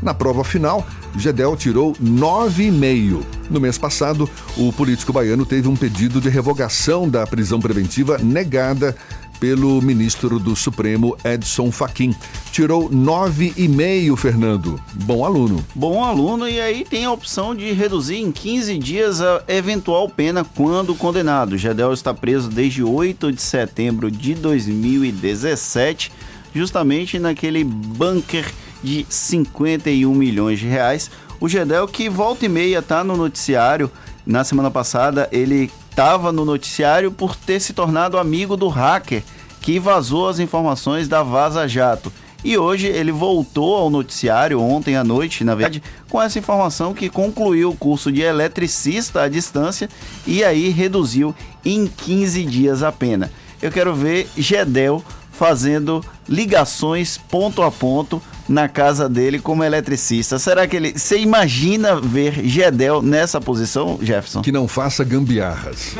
Na prova final, Gedel tirou 9,5. No mês passado, o político baiano teve um pedido de revogação da prisão preventiva negada pelo ministro do Supremo, Edson Fachin. Tirou 9,5, Fernando. Bom aluno. Bom aluno, e aí tem a opção de reduzir em 15 dias a eventual pena quando condenado. Gedel está preso desde 8 de setembro de 2017, justamente naquele bunker de 51 milhões de reais. O Gedel que volta e meia está no noticiário. Na semana passada ele estava no noticiário por ter se tornado amigo do hacker que vazou as informações da Vaza Jato. E hoje ele voltou ao noticiário, ontem à noite, na verdade, com essa informação que concluiu o curso de eletricista à distância e aí reduziu em 15 dias a pena. Eu quero ver Gedel fazendo ligações ponto a ponto na casa dele como eletricista. Será que ele. Você imagina ver Gedel nessa posição, Jefferson? Que não faça gambiarras.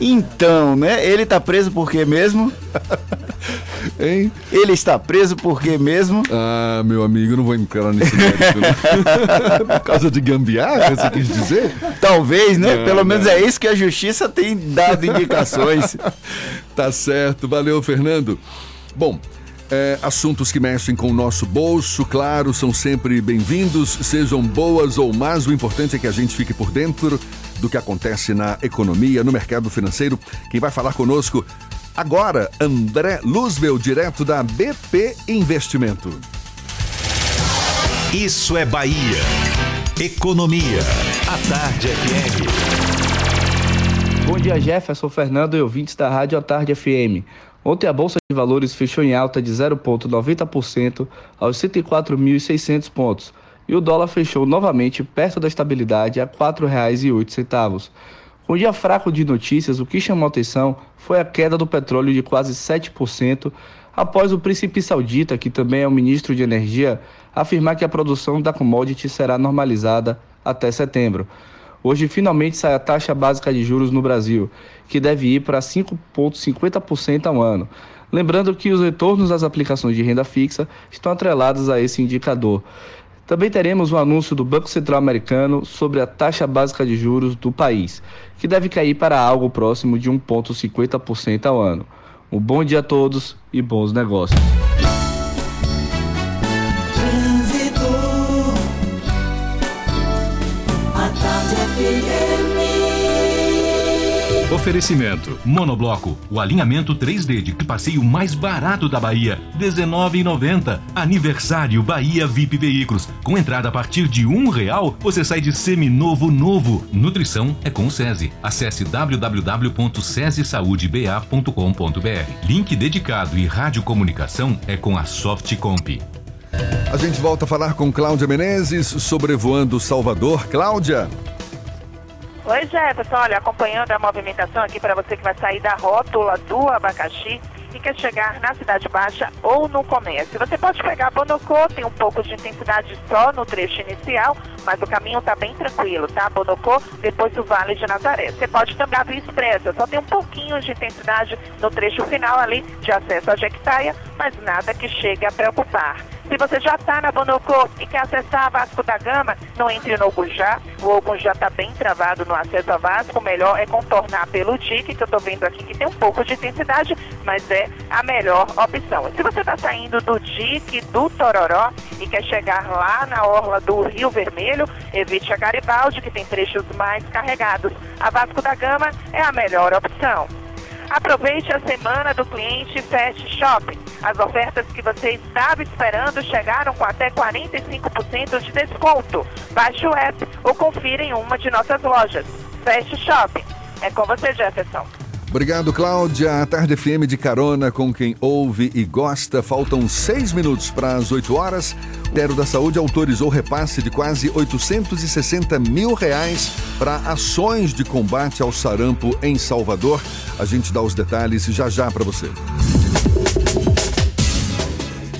Então, né? Ele tá preso por quê mesmo? Hein? Ele está preso por quê mesmo? Ah, meu amigo, eu não vou entrar nesse mérito. por causa de gambiarra, você quis dizer? Talvez, né? Não, Pelo menos não. é isso que a justiça tem dado indicações. Tá certo, valeu, Fernando. Bom, é, assuntos que mexem com o nosso bolso, claro, são sempre bem-vindos, sejam boas ou más, o importante é que a gente fique por dentro do que acontece na economia, no mercado financeiro. Quem vai falar conosco agora, André Luzbel, direto da BP Investimento. Isso é Bahia. Economia. A Tarde FM. Bom dia, Jefferson Fernando e ouvintes da Rádio à Tarde FM. Ontem a Bolsa de Valores fechou em alta de 0,90% aos 104.600 pontos e o dólar fechou novamente perto da estabilidade a R$ 4,08. Com um dia fraco de notícias, o que chamou atenção foi a queda do petróleo de quase 7% após o príncipe saudita, que também é o ministro de Energia, afirmar que a produção da commodity será normalizada até setembro. Hoje finalmente sai a taxa básica de juros no Brasil, que deve ir para 5,50% ao ano. Lembrando que os retornos das aplicações de renda fixa estão atrelados a esse indicador. Também teremos o anúncio do Banco Central Americano sobre a taxa básica de juros do país, que deve cair para algo próximo de 1,50% ao ano. Um bom dia a todos e bons negócios. Oferecimento: Monobloco, o alinhamento 3D de passeio mais barato da Bahia, R$19,90. Aniversário Bahia VIP Veículos. Com entrada a partir de um real, você sai de seminovo novo. Nutrição é com o SESI. Acesse www.sesesaudeba.com.br. Link dedicado e radiocomunicação é com a Softcomp. A gente volta a falar com Cláudia Menezes, sobrevoando Salvador. Cláudia, Oi, Jefferson. Olha, acompanhando a movimentação aqui para você que vai sair da rótula do abacaxi e quer chegar na Cidade Baixa ou no comércio. Você pode pegar Bonocô, tem um pouco de intensidade só no trecho inicial, mas o caminho está bem tranquilo, tá? Bonocô, depois do Vale de Nazaré. Você pode também abrir Expressa, só tem um pouquinho de intensidade no trecho final ali de acesso à Jequitaia, mas nada que chegue a preocupar. Se você já está na Bonocô e quer acessar a Vasco da Gama, não entre no Ogujá. O Ogujá está bem travado no acesso a Vasco. O melhor é contornar pelo dique, que eu estou vendo aqui que tem um pouco de intensidade, mas é a melhor opção. Se você está saindo do dique do Tororó e quer chegar lá na orla do Rio Vermelho, evite a Garibaldi, que tem trechos mais carregados. A Vasco da Gama é a melhor opção. Aproveite a semana do cliente Fast Shopping. As ofertas que você estava esperando chegaram com até 45% de desconto. Baixe o app ou confira em uma de nossas lojas. Fast Shopping. É com você, Jefferson. Obrigado, Cláudia. A Tarde FM de carona com quem ouve e gosta. Faltam seis minutos para as 8 horas. O Ministério da Saúde autorizou repasse de quase 860 mil reais para ações de combate ao sarampo em Salvador. A gente dá os detalhes já já para você.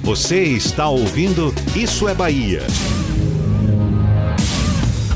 Você está ouvindo Isso é Bahia.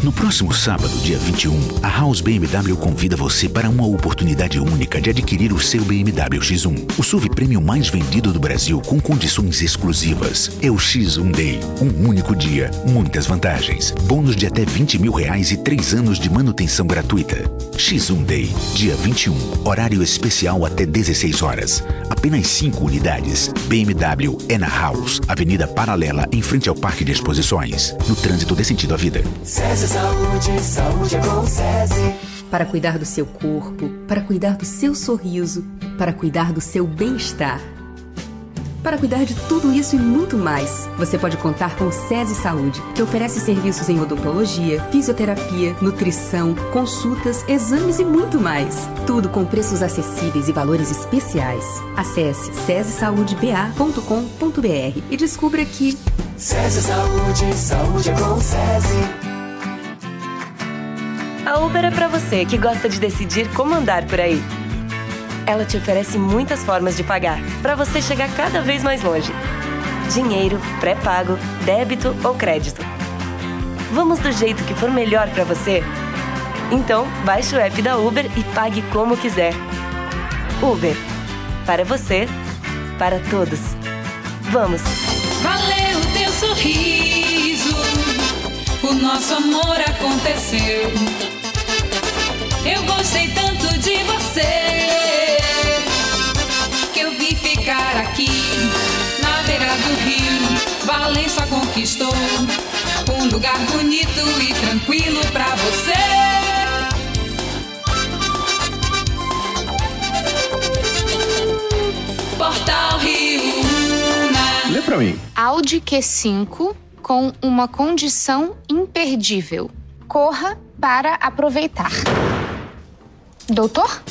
No próximo sábado, dia 21, a House BMW convida você para uma oportunidade única de adquirir o seu BMW X1, o SUV premium mais vendido do Brasil com condições exclusivas. É o X1 Day, um único dia, muitas vantagens, bônus de até 20 mil reais e três anos de manutenção gratuita. X1 Day, dia 21, horário especial até 16 horas. Apenas 5 unidades. BMW é na House, Avenida Paralela, em frente ao Parque de Exposições. No trânsito dê sentido à vida. SESI Saúde, saúde é com SESI. Para cuidar do seu corpo, para cuidar do seu sorriso, para cuidar do seu bem-estar. Para cuidar de tudo isso e muito mais, você pode contar com o SESI Saúde, que oferece serviços em odontologia, fisioterapia, nutrição, consultas, exames e muito mais. Tudo com preços acessíveis e valores especiais. Acesse sesesaudeba.com.br e descubra que SESI Saúde, saúde é com o SESI. A Uber é pra você que gosta de decidir como andar por aí. Ela te oferece muitas formas de pagar, para você chegar cada vez mais longe. Dinheiro, pré-pago, débito ou crédito. Vamos do jeito que for melhor para você? Então, baixe o app da Uber e pague como quiser. Uber. Para você, para todos. Vamos! Valeu teu sorriso, o nosso amor aconteceu. Eu gostei tanto de você que eu vim ficar aqui na beira do rio. Valença conquistou um lugar bonito e tranquilo pra você. Portal Rio Una. Lê pra mim. Audi Q5 com uma condição imperdível. Corra para aproveitar. Doutor?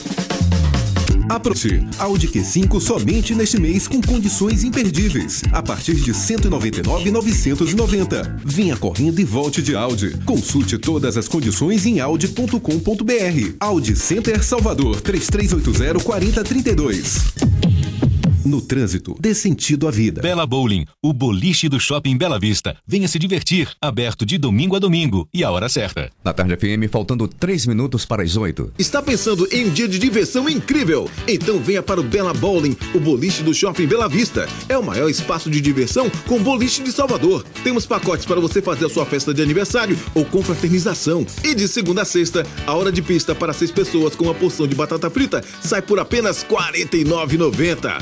Aproxe Audi Q5 somente neste mês com condições imperdíveis. A partir de R$ 199,990. Venha correndo e volte de Audi. Consulte todas as condições em audi.com.br. Audi Center Salvador 3380 4032. No trânsito, dê sentido à vida. Bela Bowling, o boliche do Shopping Bela Vista. Venha se divertir, aberto de domingo a domingo e a hora certa. Na tarde FM, faltando 3 minutos para as 8. Está pensando em um dia de diversão incrível? Então venha para o Bela Bowling, o boliche do Shopping Bela Vista. É o maior espaço de diversão com boliche de Salvador. Temos pacotes para você fazer a sua festa de aniversário ou confraternização. E de segunda a sexta, a hora de pista para seis pessoas com uma porção de batata frita sai por apenas R$ 49,90.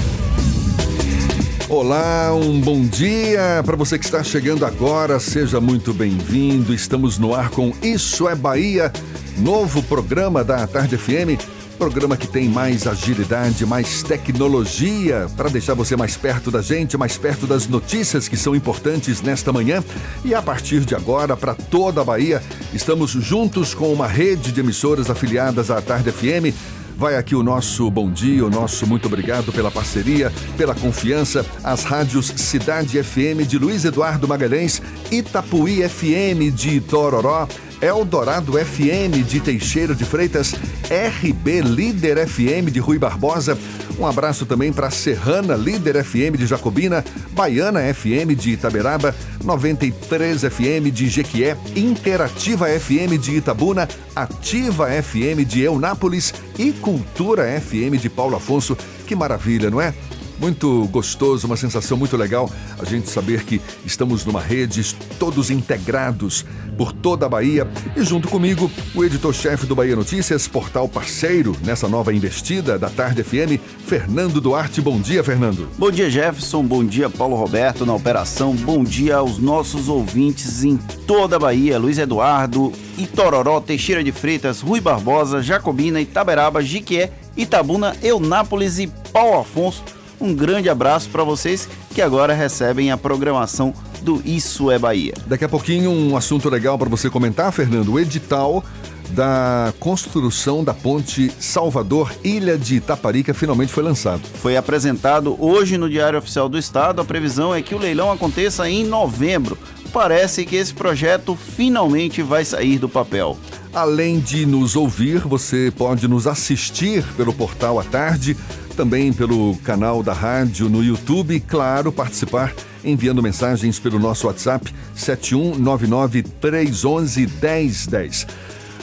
Olá, um bom dia para você que está chegando agora. Seja muito bem-vindo. Estamos no ar com Isso é Bahia, novo programa da Tarde FM. Programa que tem mais agilidade, mais tecnologia para deixar você mais perto da gente, mais perto das notícias que são importantes nesta manhã. E a partir de agora, para toda a Bahia, estamos juntos com uma rede de emissoras afiliadas à Tarde FM. Vai aqui o nosso bom dia, o nosso muito obrigado pela parceria, pela confiança. As rádios Cidade FM de Luiz Eduardo Magalhães, Itapuí FM de Tororó, Eldorado FM de Teixeira de Freitas, RB Líder FM de Rui Barbosa. Um abraço também para Serrana Líder FM de Jacobina, Baiana FM de Itaberaba, 93 FM de Jequié, Interativa FM de Itabuna, Ativa FM de Eunápolis e Cultura FM de Paulo Afonso. Que maravilha, não é? Muito gostoso, uma sensação muito legal a gente saber que estamos numa rede, todos integrados por toda a Bahia. E junto comigo, o editor-chefe do Bahia Notícias, portal parceiro nessa nova investida da Tarde FM, Fernando Duarte. Bom dia, Fernando. Bom dia, Jefferson. Bom dia, Paulo Roberto na operação. Bom dia aos nossos ouvintes em toda a Bahia. Luiz Eduardo, Itororó, Teixeira de Freitas, Rui Barbosa, Jacobina, Itaberaba, Jiquié, Itabuna, Eunápolis e Paulo Afonso. Um grande abraço para vocês que agora recebem a programação do Isso é Bahia. Daqui a pouquinho um assunto legal para você comentar, Fernando. O edital da construção da ponte Salvador Ilha de Itaparica finalmente foi lançado. Foi apresentado hoje no Diário Oficial do Estado. A previsão é que o leilão aconteça em novembro. Parece que esse projeto finalmente vai sair do papel. Além de nos ouvir, você pode nos assistir pelo portal à tarde, também pelo canal da rádio no YouTube e, claro, participar enviando mensagens pelo nosso WhatsApp 71993111010.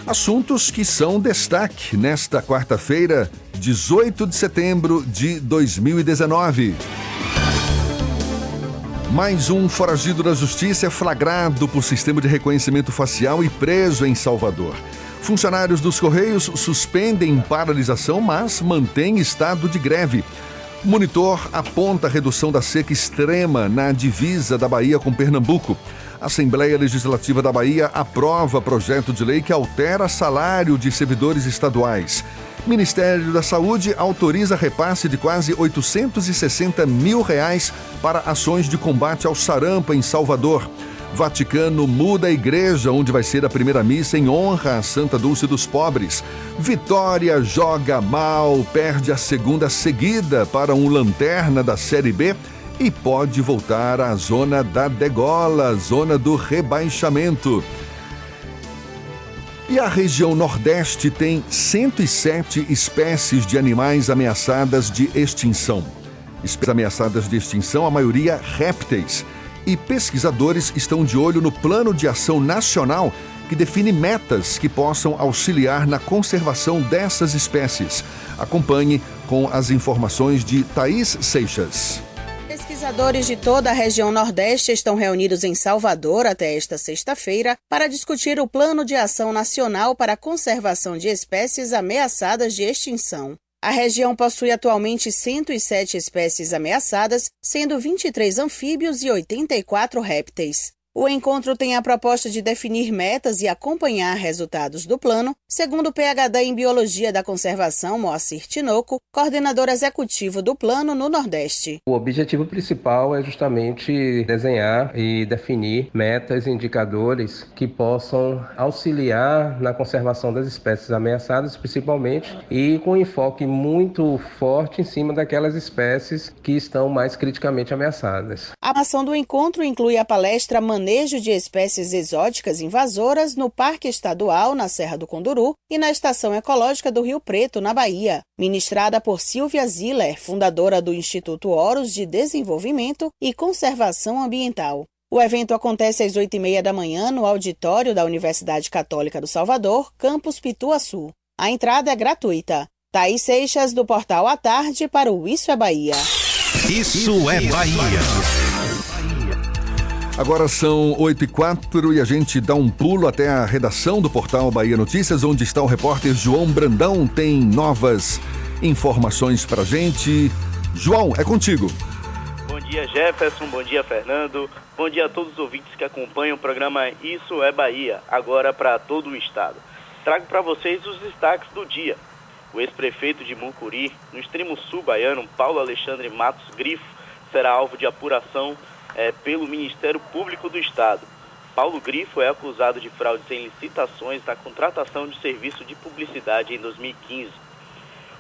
Assuntos que são destaque nesta quarta-feira, 18 de setembro de 2019. Mais um foragido da justiça é flagrado por sistema de reconhecimento facial e preso em Salvador. Funcionários dos Correios suspendem paralisação, mas mantêm estado de greve. Monitor aponta a redução da seca extrema na divisa da Bahia com Pernambuco. A Assembleia Legislativa da Bahia aprova projeto de lei que altera salário de servidores estaduais. Ministério da Saúde autoriza repasse de quase 860 mil reais para ações de combate ao sarampo em Salvador. Vaticano muda a igreja onde vai ser a primeira missa em honra a Santa Dulce dos Pobres. Vitória joga mal, perde a segunda seguida para um lanterna da Série B e pode voltar à zona da degola, zona do rebaixamento. E a região Nordeste tem 107 espécies de animais ameaçadas de extinção. Espécies ameaçadas de extinção, a maioria répteis. E pesquisadores estão de olho no Plano de Ação Nacional que define metas que possam auxiliar na conservação dessas espécies. Acompanhe com as informações de Thaís Seixas. Pesquisadores de toda a região Nordeste estão reunidos em Salvador até esta sexta-feira para discutir o Plano de Ação Nacional para a Conservação de Espécies Ameaçadas de Extinção. A região possui atualmente 107 espécies ameaçadas, sendo 23 anfíbios e 84 répteis. O encontro tem a proposta de definir metas e acompanhar resultados do plano, segundo o PhD em Biologia da Conservação, Moacir Tinoco, coordenador executivo do plano no Nordeste. O objetivo principal é justamente desenhar e definir metas e indicadores que possam auxiliar na conservação das espécies ameaçadas, principalmente, e com enfoque muito forte em cima daquelas espécies que estão mais criticamente ameaçadas. A ação do encontro inclui a palestra Manejo de Espécies Exóticas Invasoras no Parque Estadual, na Serra do Conduru, e na Estação Ecológica do Rio Preto, na Bahia, ministrada por Silvia Ziller, fundadora do Instituto Horus de Desenvolvimento e Conservação Ambiental. O evento acontece às 8h30 da manhã no auditório da Universidade Católica do Salvador, campus Pituaçu. A entrada é gratuita. Thaís Seixas, do Portal à Tarde, para o Isso é Bahia. Isso é Bahia. Agora são 8 e 4 e a gente dá um pulo até a redação do portal Bahia Notícias, onde está o repórter João Brandão. Tem novas informações pra gente. João, é contigo. Bom dia, Jefferson. Bom dia, Fernando. Bom dia a todos os ouvintes que acompanham o programa Isso é Bahia, agora para todo o estado. Trago para vocês os destaques do dia. O ex-prefeito de Mucuri, no extremo sul baiano, Paulo Alexandre Matos Grifo, será alvo de apuração é, pelo Ministério Público do Estado. Paulo Grifo é acusado de fraudes em licitações na contratação de serviço de publicidade em 2015.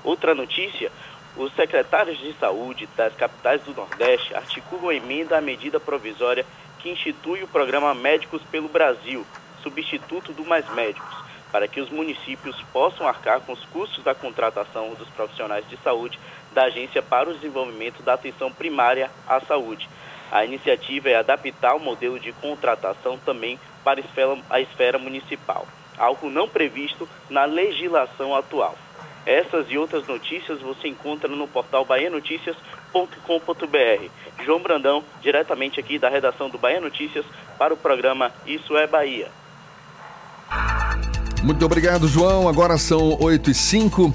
Outra notícia: os secretários de saúde das capitais do Nordeste articulam emenda à medida provisória que institui o programa Médicos pelo Brasil, substituto do Mais Médicos, para que os municípios possam arcar com os custos da contratação dos profissionais de saúde da Agência para o Desenvolvimento da Atenção Primária à Saúde. A iniciativa é adaptar o modelo de contratação também para a esfera, a esfera municipal, algo não previsto na legislação atual. Essas e outras notícias você encontra no portal baianoticias.com.br. João Brandão, diretamente aqui da redação do Bahia Notícias, para o programa Isso é Bahia. Muito obrigado, João. Agora são 8 e 5.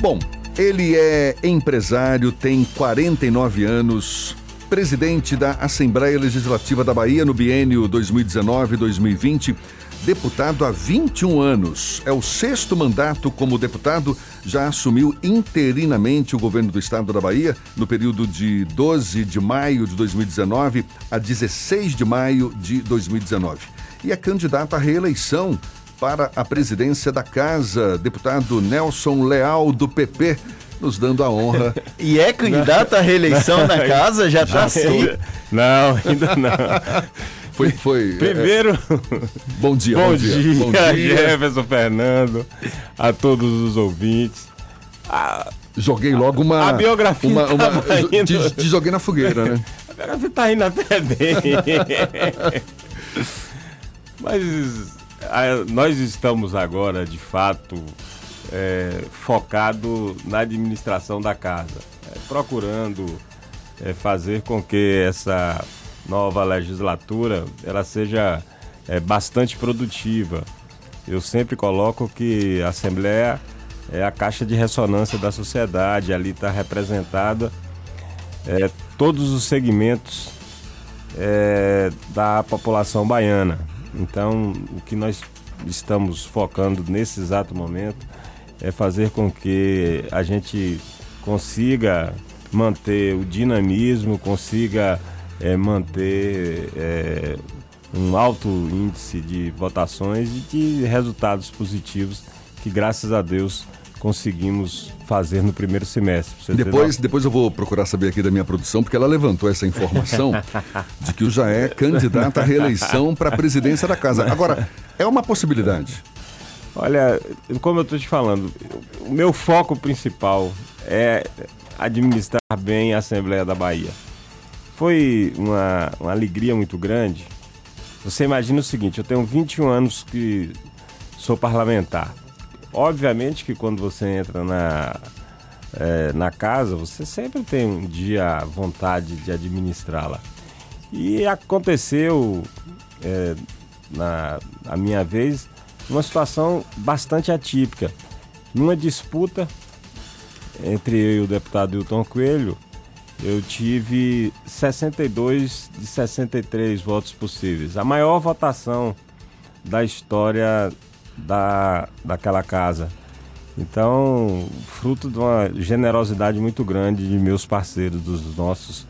Bom, ele é empresário, tem 49 anos, presidente da Assembleia Legislativa da Bahia no biênio 2019-2020, deputado há 21 anos. É o sexto mandato como deputado, já assumiu interinamente o governo do estado da Bahia no período de 12 de maio de 2019 a 16 de maio de 2019. E é candidato à reeleição para a presidência da casa. Deputado Nelson Leal, do PP, nos dando a honra. E é candidato à reeleição na casa? Já tá assim? Não, ainda não. Foi, foi. Primeiro. Bom dia, bom, bom dia, dia, bom dia. Jefferson Fernando, a todos os ouvintes. A, Joguei logo uma. a biografia Uma, uma, tava indo- te, te joguei na fogueira, né? A biografia tá indo até bem. Mas a- nós estamos agora, de fato, é, focado na administração da casa, é, procurando é, fazer com que essa nova legislatura ela seja é, bastante produtiva. Eu sempre coloco que a Assembleia é a caixa de ressonância da sociedade, ali está representada é, todos os segmentos é, da população baiana. Então, o que nós estamos focando nesse exato momento é fazer com que a gente consiga manter o dinamismo, consiga é, manter é, um alto índice de votações e de resultados positivos que, graças a Deus, conseguimos fazer no primeiro semestre. Depois, depois eu vou procurar saber aqui da minha produção, porque ela levantou essa informação de que o Jaé é candidato à reeleição para a presidência da casa. Agora, é uma possibilidade. Olha, como eu estou te falando, o meu foco principal é administrar bem a Assembleia da Bahia. Foi uma, uma alegria muito grande. Você imagina o seguinte, eu tenho 21 anos que sou parlamentar. Obviamente que quando você entra na, eh, na casa, você sempre tem um dia vontade de administrá-la. E aconteceu, eh, na a minha vez, uma situação bastante atípica. Numa disputa entre eu e o deputado Hilton Coelho, eu tive 62 de 63 votos possíveis. A maior votação da história da, daquela casa. Então, fruto de uma generosidade muito grande de meus parceiros, dos nossos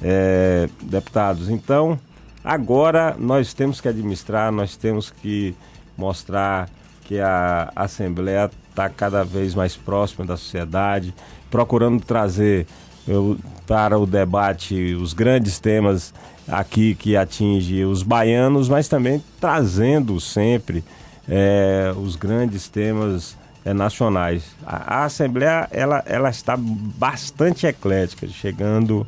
eh, deputados. Então, agora nós temos que administrar, nós temos que mostrar que a Assembleia está cada vez mais próxima da sociedade, procurando trazer eu, para o debate os grandes temas aqui que atinge os baianos, mas também trazendo sempre eh, os grandes temas eh, nacionais. A, a Assembleia ela, ela está bastante eclética, chegando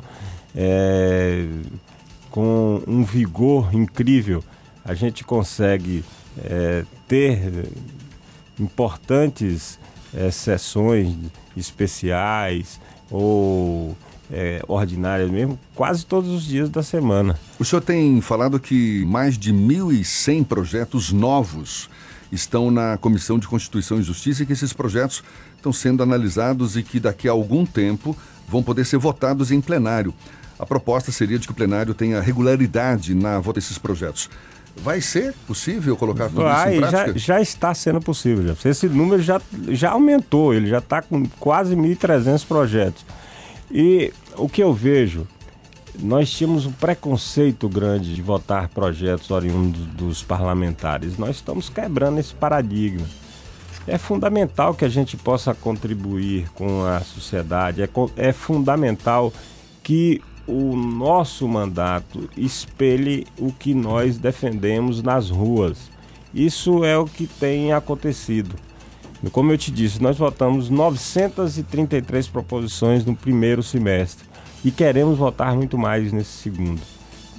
eh, com um vigor incrível. A gente consegue eh, ter importantes eh, sessões especiais ou eh, ordinárias mesmo, quase todos os dias da semana. O senhor tem falado que mais de 1.100 projetos novos estão na Comissão de Constituição e Justiça e que esses projetos estão sendo analisados e que daqui a algum tempo vão poder ser votados em plenário. A proposta seria de que o plenário tenha regularidade na votação desses projetos. Vai ser possível colocar tudo Vai, isso em já, prática? já está sendo possível. Já. Esse número já, já aumentou, ele já está com quase 1.300 projetos. E o que eu vejo, nós tínhamos um preconceito grande de votar projetos oriundos dos parlamentares. Nós estamos quebrando esse paradigma. É fundamental que a gente possa contribuir com a sociedade, é, é fundamental que o nosso mandato espelhe o que nós defendemos nas ruas. Isso é o que tem acontecido. Como eu te disse, nós votamos 933 proposições no primeiro semestre e queremos votar muito mais nesse segundo.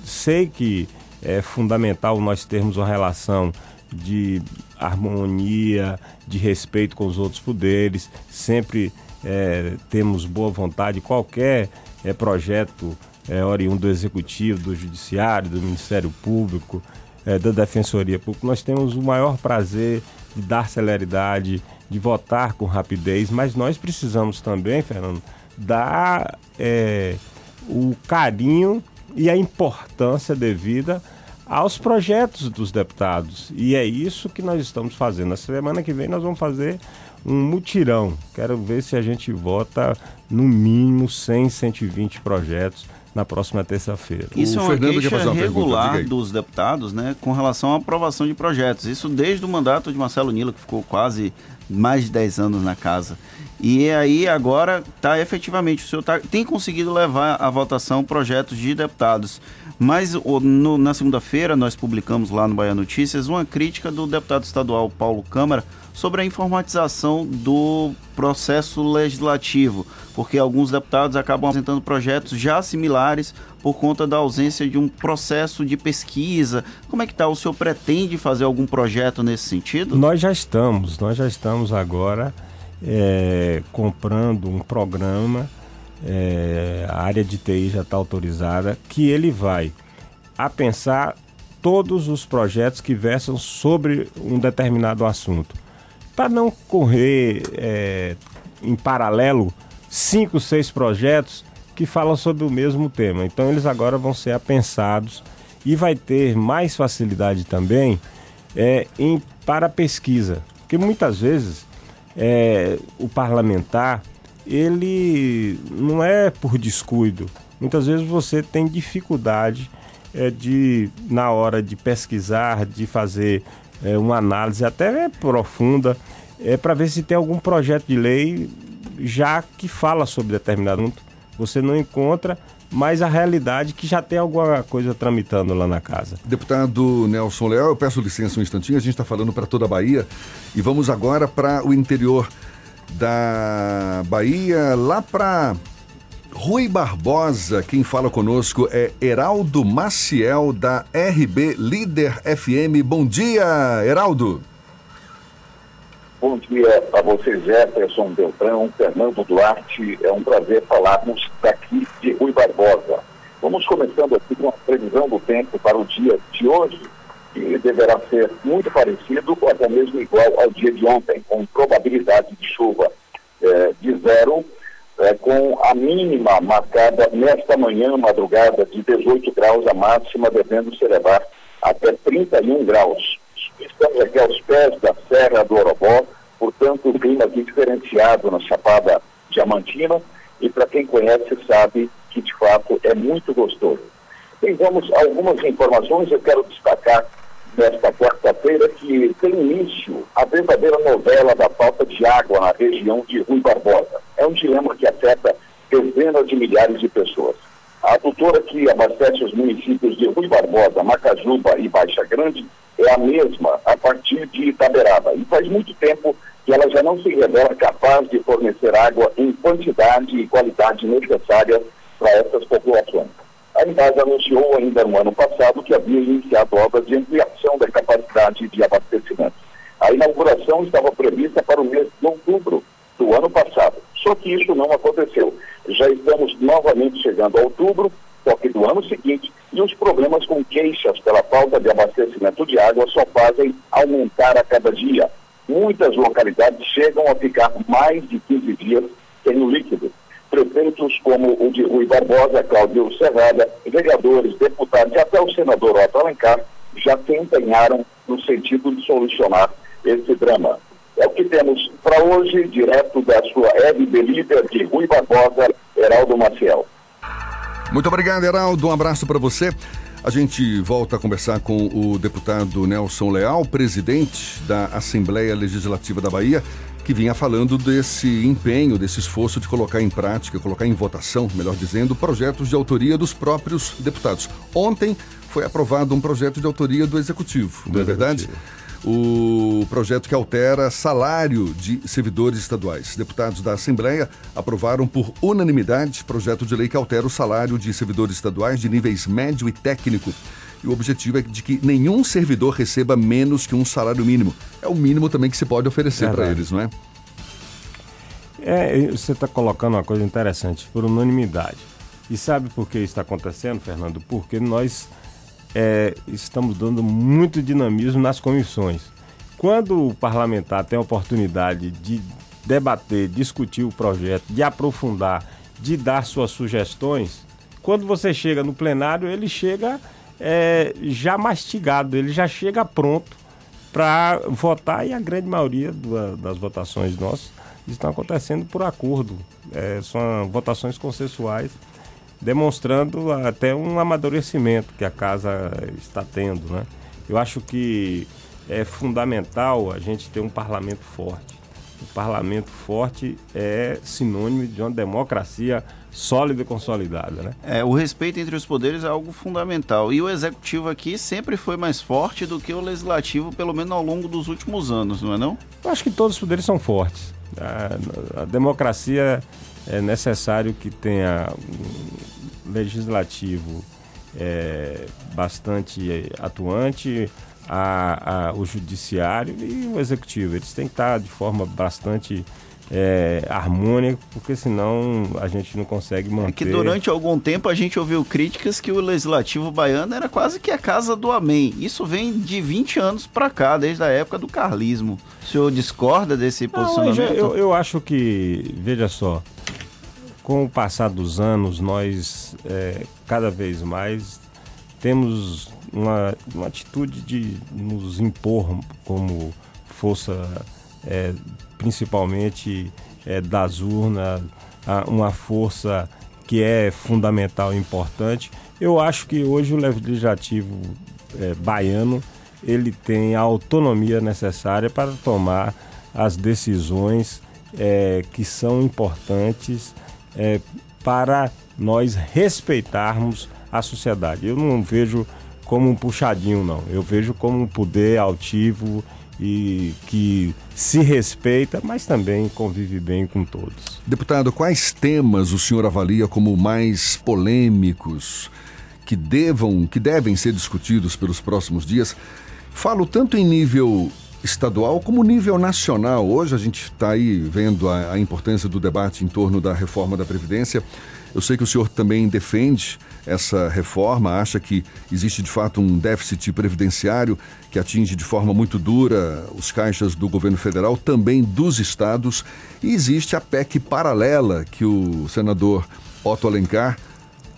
Sei que é fundamental nós termos uma relação de harmonia, de respeito com os outros poderes, sempre é, temos boa vontade, qualquer é, projeto é, oriundo do Executivo, do Judiciário, do Ministério Público, é, da Defensoria Pública, nós temos o maior prazer de dar celeridade, de votar com rapidez, mas nós precisamos também, Fernando, dar é, o carinho e a importância devida aos projetos dos deputados. E é isso que nós estamos fazendo. Na semana que vem nós vamos fazer um mutirão. Quero ver se a gente vota no mínimo 100, 120 projetos na próxima terça-feira. Isso é uma queixa regular dos deputados, né, com relação à aprovação de projetos. Isso desde o mandato de Marcelo Nilo, que ficou quase mais de 10 anos na casa. E aí agora está efetivamente, o senhor tá, tem conseguido levar à votação projetos de deputados. Mas o, no, na segunda-feira nós publicamos lá no Bahia Notícias uma crítica do deputado estadual Paulo Câmara sobre a informatização do processo legislativo, porque alguns deputados acabam apresentando projetos já similares por conta da ausência de um processo de pesquisa. Como é que está? O senhor pretende fazer algum projeto nesse sentido? Nós já estamos, nós já estamos agora é, comprando um programa, é, a área de TI já está autorizada, que ele vai a pensar todos os projetos que versam sobre um determinado assunto. Para não correr é, em paralelo cinco, seis projetos que falam sobre o mesmo tema. Então eles agora vão ser apensados e vai ter mais facilidade também é, em, para pesquisa. Porque muitas vezes é, o parlamentar, ele não é por descuido. Muitas vezes você tem dificuldade é, de, na hora de pesquisar, de fazer é, uma análise até profunda, é, para ver se tem algum projeto de lei já que fala sobre determinado assunto. Você não encontra, mas a realidade é que já tem alguma coisa tramitando lá na casa. Deputado Nelson Leal, eu peço licença um instantinho, a gente está falando para toda a Bahia e vamos agora para o interior da Bahia, lá para Rui Barbosa. Quem fala conosco é Heraldo Maciel, da RB Líder FM. Bom dia, Heraldo. Bom dia a vocês, Jefferson Beltrão, Fernando Duarte. É um prazer falarmos daqui de Rui Barbosa. Vamos começando aqui com a previsão do tempo para o dia de hoje, que deverá ser muito parecido ou até mesmo igual ao dia de ontem, com probabilidade de chuva eh, de zero, eh, com a mínima marcada nesta manhã, madrugada, de 18 graus, a máxima devendo se elevar até 31 graus. Estamos aqui aos pés da Serra do Orobó, portanto, o clima aqui diferenciado na Chapada Diamantina, e para quem conhece sabe que de fato é muito gostoso. Bem, algumas informações, eu quero destacar nesta quarta-feira que tem início a verdadeira novela da falta de água na região de Rui Barbosa. É um dilema que afeta dezenas de milhares de pessoas. A adutora que abastece os municípios de Rui Barbosa, Macajuba e Baixa Grande é a mesma a partir de Itaberaba. E faz muito tempo que ela já não se revela capaz de fornecer água em quantidade e qualidade necessária para essas populações. A Embasa anunciou ainda no ano passado que havia iniciado obras de ampliação da capacidade de abastecimento. A inauguração estava prevista para o mês de outubro do ano passado, só que isso não aconteceu. Já estamos novamente chegando a outubro, só que do ano seguinte, e os problemas com queixas pela falta de abastecimento de água só fazem aumentar a cada dia. Muitas localidades chegam a ficar mais de 15 dias sem o líquido. Prefeitos como o de Rui Barbosa, Cláudio Serrada, vereadores, deputados e até o senador Otto Alencar já se empenharam no sentido de solucionar esse drama. É o que temos para hoje, direto da sua RB Líder de Rui Barbosa, Heraldo Maciel. Muito obrigado, Heraldo. Um abraço para você. A gente volta a conversar com o deputado Nelson Leal, presidente da Assembleia Legislativa da Bahia, que vinha falando desse empenho, desse esforço de colocar em prática, colocar em votação, melhor dizendo, projetos de autoria dos próprios deputados. Ontem foi aprovado um projeto de autoria do Executivo, não é verdade? o projeto que altera salário de servidores estaduais. Deputados da Assembleia aprovaram por unanimidade projeto de lei que altera o salário de servidores estaduais de níveis médio e técnico. E o objetivo é de que nenhum servidor receba menos que um salário mínimo. É o mínimo também que se pode oferecer para eles, não é? É, você está colocando uma coisa interessante, por unanimidade. E sabe por que isso está acontecendo, Fernando? Porque nós é, estamos dando muito dinamismo nas comissões. Quando o parlamentar tem a oportunidade de debater, discutir o projeto, de aprofundar, de dar suas sugestões, quando você chega no plenário, ele chega é, já mastigado, ele já chega pronto para votar e a grande maioria do, das votações nossas estão acontecendo por acordo. É, são votações consensuais demonstrando até um amadurecimento que a casa está tendo, né? Eu acho que é fundamental a gente ter um parlamento forte. O parlamento forte é sinônimo de uma democracia sólida e consolidada, né? É, o respeito entre os poderes é algo fundamental. E o executivo aqui sempre foi mais forte do que o legislativo, pelo menos ao longo dos últimos anos, não é não? Eu acho que todos os poderes são fortes. A, a democracia é necessário que tenha um legislativo é, bastante atuante, a, a, o judiciário e o executivo. Eles têm que estar de forma bastante é, harmônica, porque senão a gente não consegue manter. É que durante algum tempo a gente ouviu críticas que o legislativo baiano era quase que a casa do amém. Isso vem de 20 anos para cá, desde a época do carlismo. O senhor discorda desse não, posicionamento? Eu, eu acho que, veja só, com o passar dos anos, nós é, cada vez mais temos uma, uma atitude de nos impor como força, é, principalmente é, das urnas, uma força que é fundamental e importante. Eu acho que hoje o legislativo é, baiano ele tem a autonomia necessária para tomar as decisões é, que são importantes é, para nós respeitarmos a sociedade. Eu não vejo como um puxadinho, não. Eu vejo como um poder altivo e que se respeita, mas também convive bem com todos. Deputado, quais temas o senhor avalia como mais polêmicos que devam, que devem ser discutidos pelos próximos dias? Falo tanto em nível estadual como nível nacional. Hoje a gente está aí vendo a, a, importância do debate em torno da reforma da Previdência. Eu sei que o senhor também defende essa reforma, acha que existe de fato um déficit previdenciário que atinge de forma muito dura os caixas do governo federal, também dos estados, e existe a PEC paralela que o senador Otto Alencar,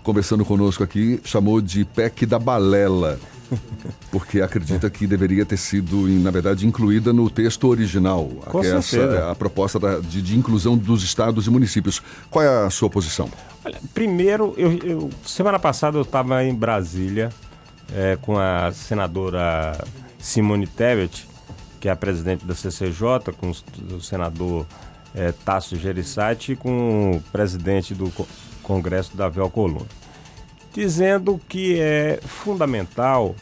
conversando conosco aqui, chamou de PEC da balela porque acredita que deveria ter sido, na verdade, incluída no texto original. Com essa é a proposta da, de, de, inclusão dos estados e municípios. Qual é a sua posição? Olha, primeiro, eu, eu, semana passada eu estava em Brasília é, com a senadora Simone Tebet, que é a presidente da CCJ, com o senador é, Tasso Gereissati e com o presidente do Congresso, Davi Alcolumbre dizendo que é fundamental,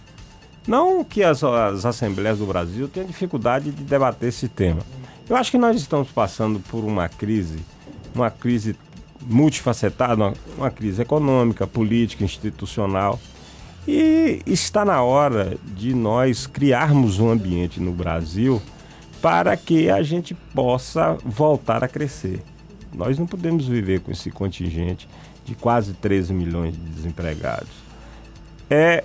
não que as, as assembleias do Brasil tenham dificuldade de debater esse tema. Eu acho que nós estamos passando por uma crise, uma crise multifacetada, uma, uma crise econômica, política, institucional. E está na hora de nós criarmos um ambiente no Brasil para que a gente possa voltar a crescer. Nós não podemos viver com esse contingente de quase 13 milhões de desempregados. É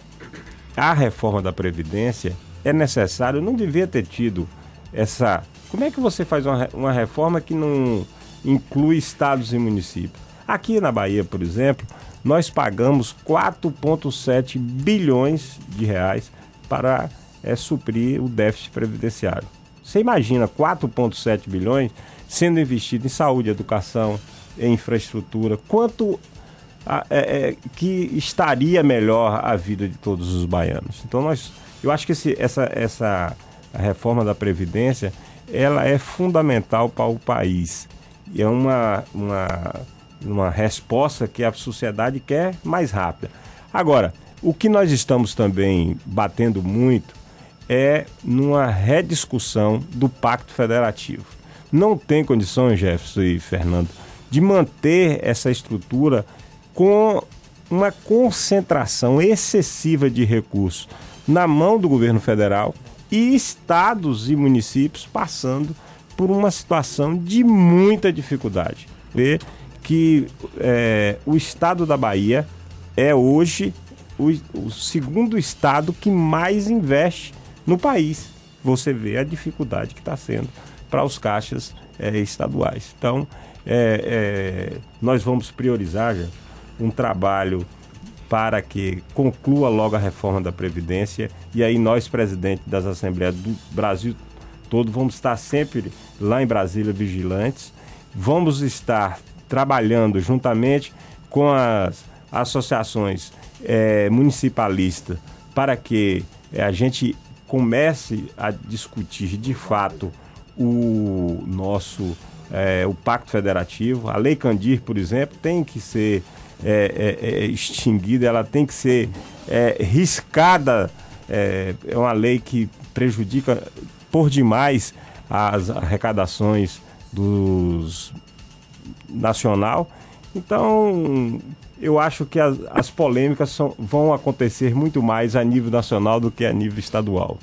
a reforma da Previdência é necessário, não devia ter tido essa. Como é que você faz uma, uma reforma que não inclui estados e municípios? Aqui na Bahia, por exemplo, nós pagamos 4,7 bilhões de reais para é, suprir o déficit previdenciário. Você imagina 4,7 bilhões sendo investido em saúde, educação, em infraestrutura, quanto é, é, que estaria melhor a vida de todos os baianos. Então nós, eu acho que esse, essa, essa reforma da previdência, ela é fundamental para o país e é uma, uma, uma resposta que a sociedade quer mais rápida. Agora, o que nós estamos também batendo muito é numa rediscussão do Pacto Federativo. Não tem condições, Jefferson e Fernando, de manter essa estrutura com uma concentração excessiva de recursos na mão do governo federal e estados e municípios passando por uma situação de muita dificuldade. Vê que é, o estado da Bahia é hoje o, o, segundo estado que mais investe no país. Você vê a dificuldade que está sendo para os caixas é, estaduais. Então, é, é nós vamos priorizar já um trabalho para que conclua logo a reforma da Previdência e aí nós, presidente das Assembleias do Brasil todo, vamos estar sempre lá em Brasília vigilantes, vamos estar trabalhando juntamente com as, associações é, municipalistas para que é, a gente comece a discutir de fato o nosso é, o pacto federativo. A lei Candir, por exemplo, tem que ser é, é, é extinguida, ela tem que ser é, riscada. É, é uma lei que prejudica por demais as arrecadações dos nacional. Então, eu acho que as, as polêmicas são, vão acontecer muito mais a nível nacional do que a nível estadual.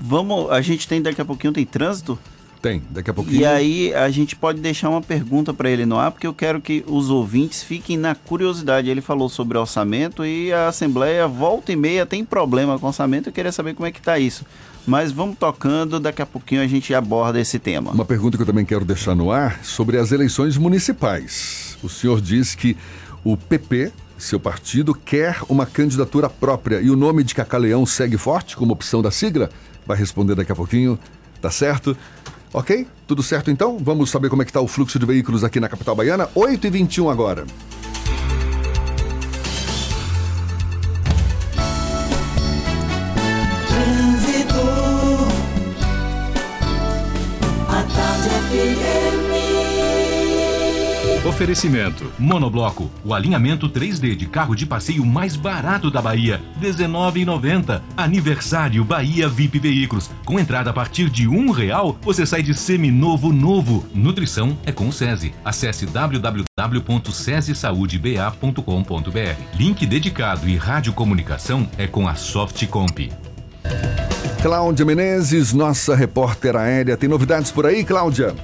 Vamos, a gente tem daqui a pouquinho tem trânsito? Tem, daqui a pouquinho. E aí a gente pode deixar uma pergunta para ele no ar, porque eu quero que os ouvintes fiquem na curiosidade. Ele falou sobre orçamento e a Assembleia volta e meia tem problema com orçamento. Eu queria saber como é que está isso. Mas vamos tocando, daqui a pouquinho a gente aborda esse tema. Uma pergunta que eu também quero deixar no ar sobre as eleições municipais. O senhor diz que o PP, seu partido, quer uma candidatura própria e o nome de Cacaleão segue forte como opção da sigla? Vai responder daqui a pouquinho, tá certo? Ok? Tudo certo então? Vamos saber como é que está o fluxo de veículos aqui na capital baiana? 8 e 21 agora. Oferecimento: Monobloco, o alinhamento 3D de carro de passeio mais barato da Bahia, R$19,90. Aniversário Bahia VIP Veículos. Com entrada a partir de um real, você sai de seminovo novo. Nutrição é com o SESI. Acesse www.sesisaudeba.com.br. Link dedicado e radiocomunicação é com a Softcomp. Cláudia Menezes, nossa repórter aérea. Tem novidades por aí, Cláudia?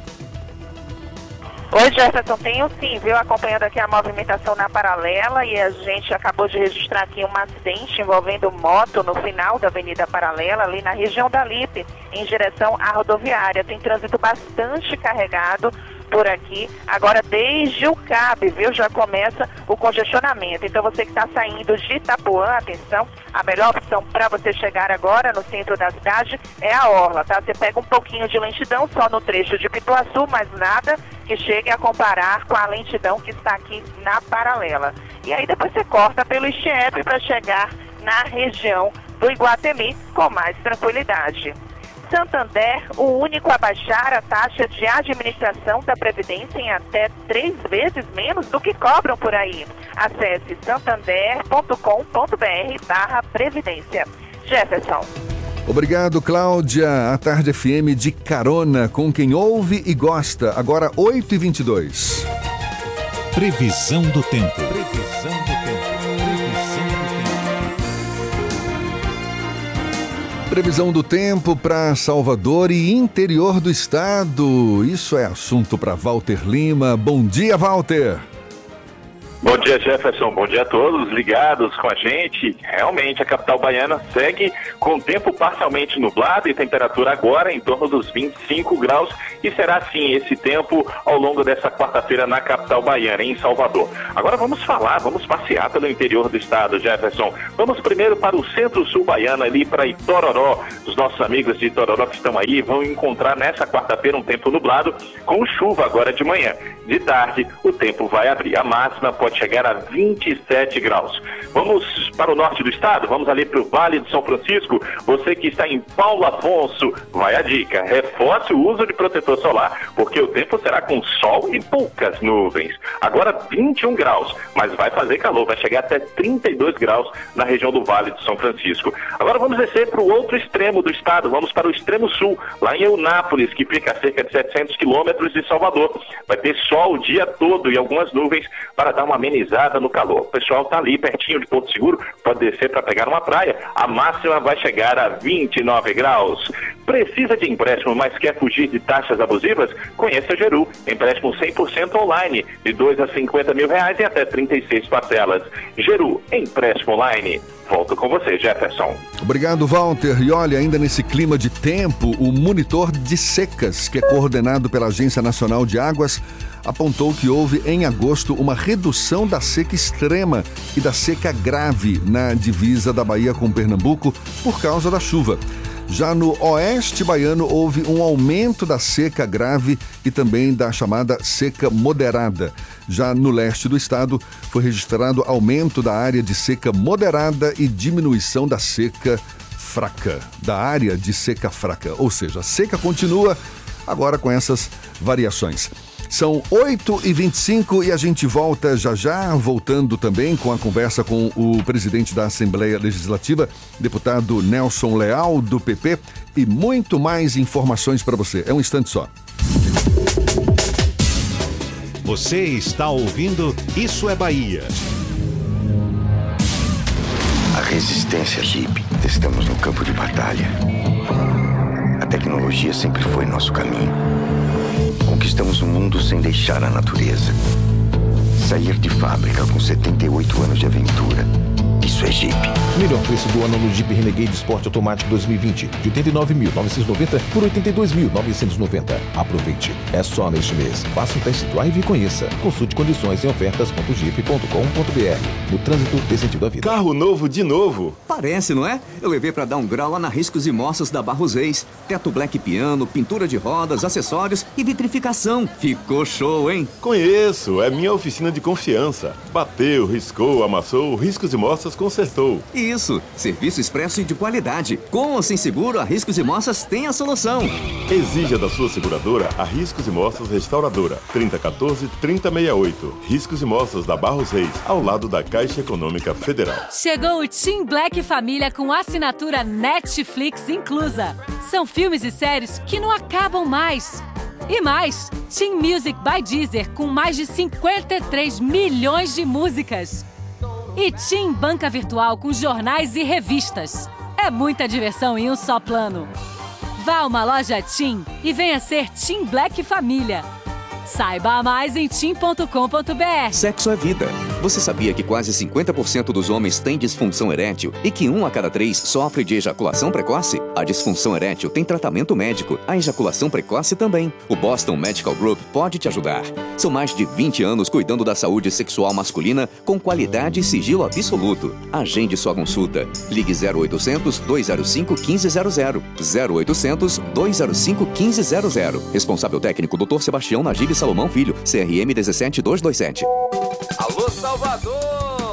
Oi, Jefferson, tenho sim, viu? Acompanhando aqui a movimentação na paralela e a gente acabou de registrar aqui um acidente envolvendo moto no final da Avenida Paralela, ali na região da Lipe, em direção à rodoviária. Tem trânsito bastante carregado por aqui. Agora, desde o CAB, viu, já começa o congestionamento. Então, você que está saindo de Itapuã, atenção, a melhor opção para você chegar agora no centro da cidade é a Orla, tá? Você pega um pouquinho de lentidão só no trecho de Pituaçu, mas nada que chegue a comparar com a lentidão que está aqui na paralela. E aí depois você corta pelo Estiep para chegar na região do Iguatemi com mais tranquilidade. Santander, o único a baixar a taxa de administração da Previdência em até três vezes menos do que cobram por aí. Acesse santander.com.br barra Previdência. Jefferson. Obrigado, Cláudia. A Tarde FM de carona com quem ouve e gosta. Agora 8h22. Previsão do tempo. Previsão do tempo para Salvador e interior do estado. Isso é assunto para Walter Lima. Bom dia, Walter. Bom dia, Jefferson. Bom dia a todos ligados com a gente. Realmente, a capital baiana segue com tempo parcialmente nublado e temperatura agora em torno dos 25 graus. E será assim esse tempo ao longo dessa quarta-feira na capital baiana, em Salvador. Agora vamos falar, vamos passear pelo interior do estado, Jefferson. Vamos primeiro para o centro-sul baiano, ali para Itororó. Os nossos amigos de Itororó que estão aí vão encontrar nessa quarta-feira um tempo nublado com chuva agora de manhã. De tarde, o tempo vai abrir. A máxima pode pode chegar a 27 graus. Vamos para o norte do estado, vamos ali para o Vale de São Francisco. Você que está em Paulo Afonso, vai a dica: reforce o uso de protetor solar, porque o tempo será com sol e poucas nuvens. Agora 21 graus, mas vai fazer calor, vai chegar até 32 graus na região do Vale de São Francisco. Agora vamos descer para o outro extremo do estado, vamos para o extremo sul, lá em Eunápolis, que fica a cerca de 700 quilômetros de Salvador. Vai ter sol o dia todo e algumas nuvens para dar uma amenizada no calor. O pessoal está ali pertinho de Porto Seguro, pode descer para pegar uma praia. A máxima vai chegar a 29 graus. Precisa de empréstimo, mas quer fugir de taxas abusivas? Conheça a Geru. Empréstimo 100% online, de 2 a 50 mil reais e até 36 parcelas. Geru, empréstimo online. Volto com você, Jefferson. Obrigado, Walter. E olha, ainda nesse clima de tempo, o monitor de secas, que é coordenado pela Agência Nacional de Águas, apontou que houve em agosto uma redução da seca extrema e da seca grave na divisa da Bahia com Pernambuco por causa da chuva. Já no oeste baiano, houve um aumento da seca grave e também da chamada seca moderada. Já no leste do estado, foi registrado aumento da área de seca moderada e diminuição da seca fraca. Da área de seca fraca. Ou seja, a seca continua agora com essas variações. São 8h25 e a gente volta já já, voltando também com a conversa com o presidente da Assembleia Legislativa, deputado Nelson Leal, do PP, e muito mais informações para você. É um instante só. Você está ouvindo Isso é Bahia. A resistência Jeep. Estamos no campo de batalha. A tecnologia sempre foi nosso caminho. Conquistamos o mundo sem deixar a natureza. Sair de fábrica com 78 anos de aventura. Isso é Jeep. Melhor preço do ano no Jeep Renegade Sport Automático 2020. De 89.990 por 82.990. Aproveite. É só neste mês. Faça um test drive e conheça. Consulte condições em ofertas.jeep.com.br. No trânsito dê sentido à vida. Carro novo de novo. Parece, não é? Eu levei para dar um grau lá na Riscos e Moças da Barros Reis. Teto black piano, pintura de rodas, acessórios e vitrificação. Ficou show, hein? Conheço. É minha oficina de confiança. Bateu, riscou, amassou, Riscos e Moças consertou. Isso. Serviço expresso e de qualidade. Com ou sem seguro, a Riscos e Moças tem a solução. Exija da sua seguradora a Riscos e Moças Restauradora. 3014-3068. Riscos e Moças da Barros Reis, ao lado da Caixa Econômica Federal. Chegou o Team Black Família com assinatura Netflix inclusa. São filmes e séries que não acabam mais. E mais, Team Music by Deezer com mais de 53 milhões de músicas. E Team Banca Virtual com jornais e revistas. É muita diversão em um só plano. Vá a uma loja Team e venha ser Team Black Família. Saiba mais em team.com.br. Sexo é vida. Você sabia que quase 50% dos homens têm disfunção erétil e que um a cada três sofre de ejaculação precoce? A disfunção erétil tem tratamento médico, a ejaculação precoce também. O Boston Medical Group pode te ajudar. São mais de 20 anos cuidando da saúde sexual masculina com qualidade e sigilo absoluto. Agende sua consulta. Ligue 0800 205 1500. 0800 205 1500. Responsável técnico Dr. Sebastião Najib Salomão Filho, CRM 17227. Alô, Salvador!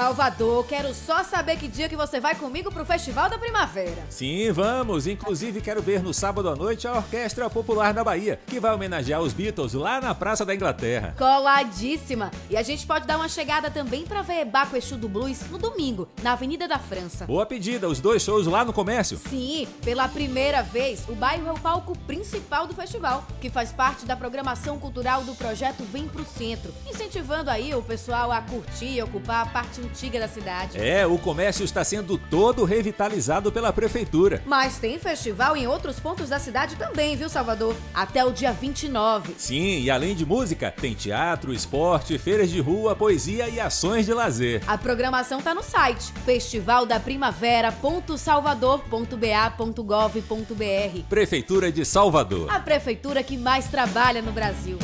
Salvador! Quero só saber que dia que você vai comigo pro Festival da Primavera. Sim, vamos. Inclusive, quero ver no sábado à noite a Orquestra Popular da Bahia, que vai homenagear os Beatles lá na Praça da Inglaterra. Coladíssima! E a gente pode dar uma chegada também pra ver Baco Exu do Blues no domingo, na Avenida da França. Boa pedida, os dois shows lá no comércio. Sim, pela primeira vez, o bairro é o palco principal do festival, que faz parte da programação cultural do projeto Vem Pro Centro, incentivando aí o pessoal a curtir e ocupar a parte antiga da cidade. É, o comércio está sendo todo revitalizado pela prefeitura. Mas tem festival em outros pontos da cidade também, viu, Salvador? Até o dia 29. Sim, e além de música, tem teatro, esporte, feiras de rua, poesia e ações de lazer. A programação tá no site festivaldaprimavera.salvador.ba.gov.br. Prefeitura de Salvador. A prefeitura que mais trabalha no Brasil.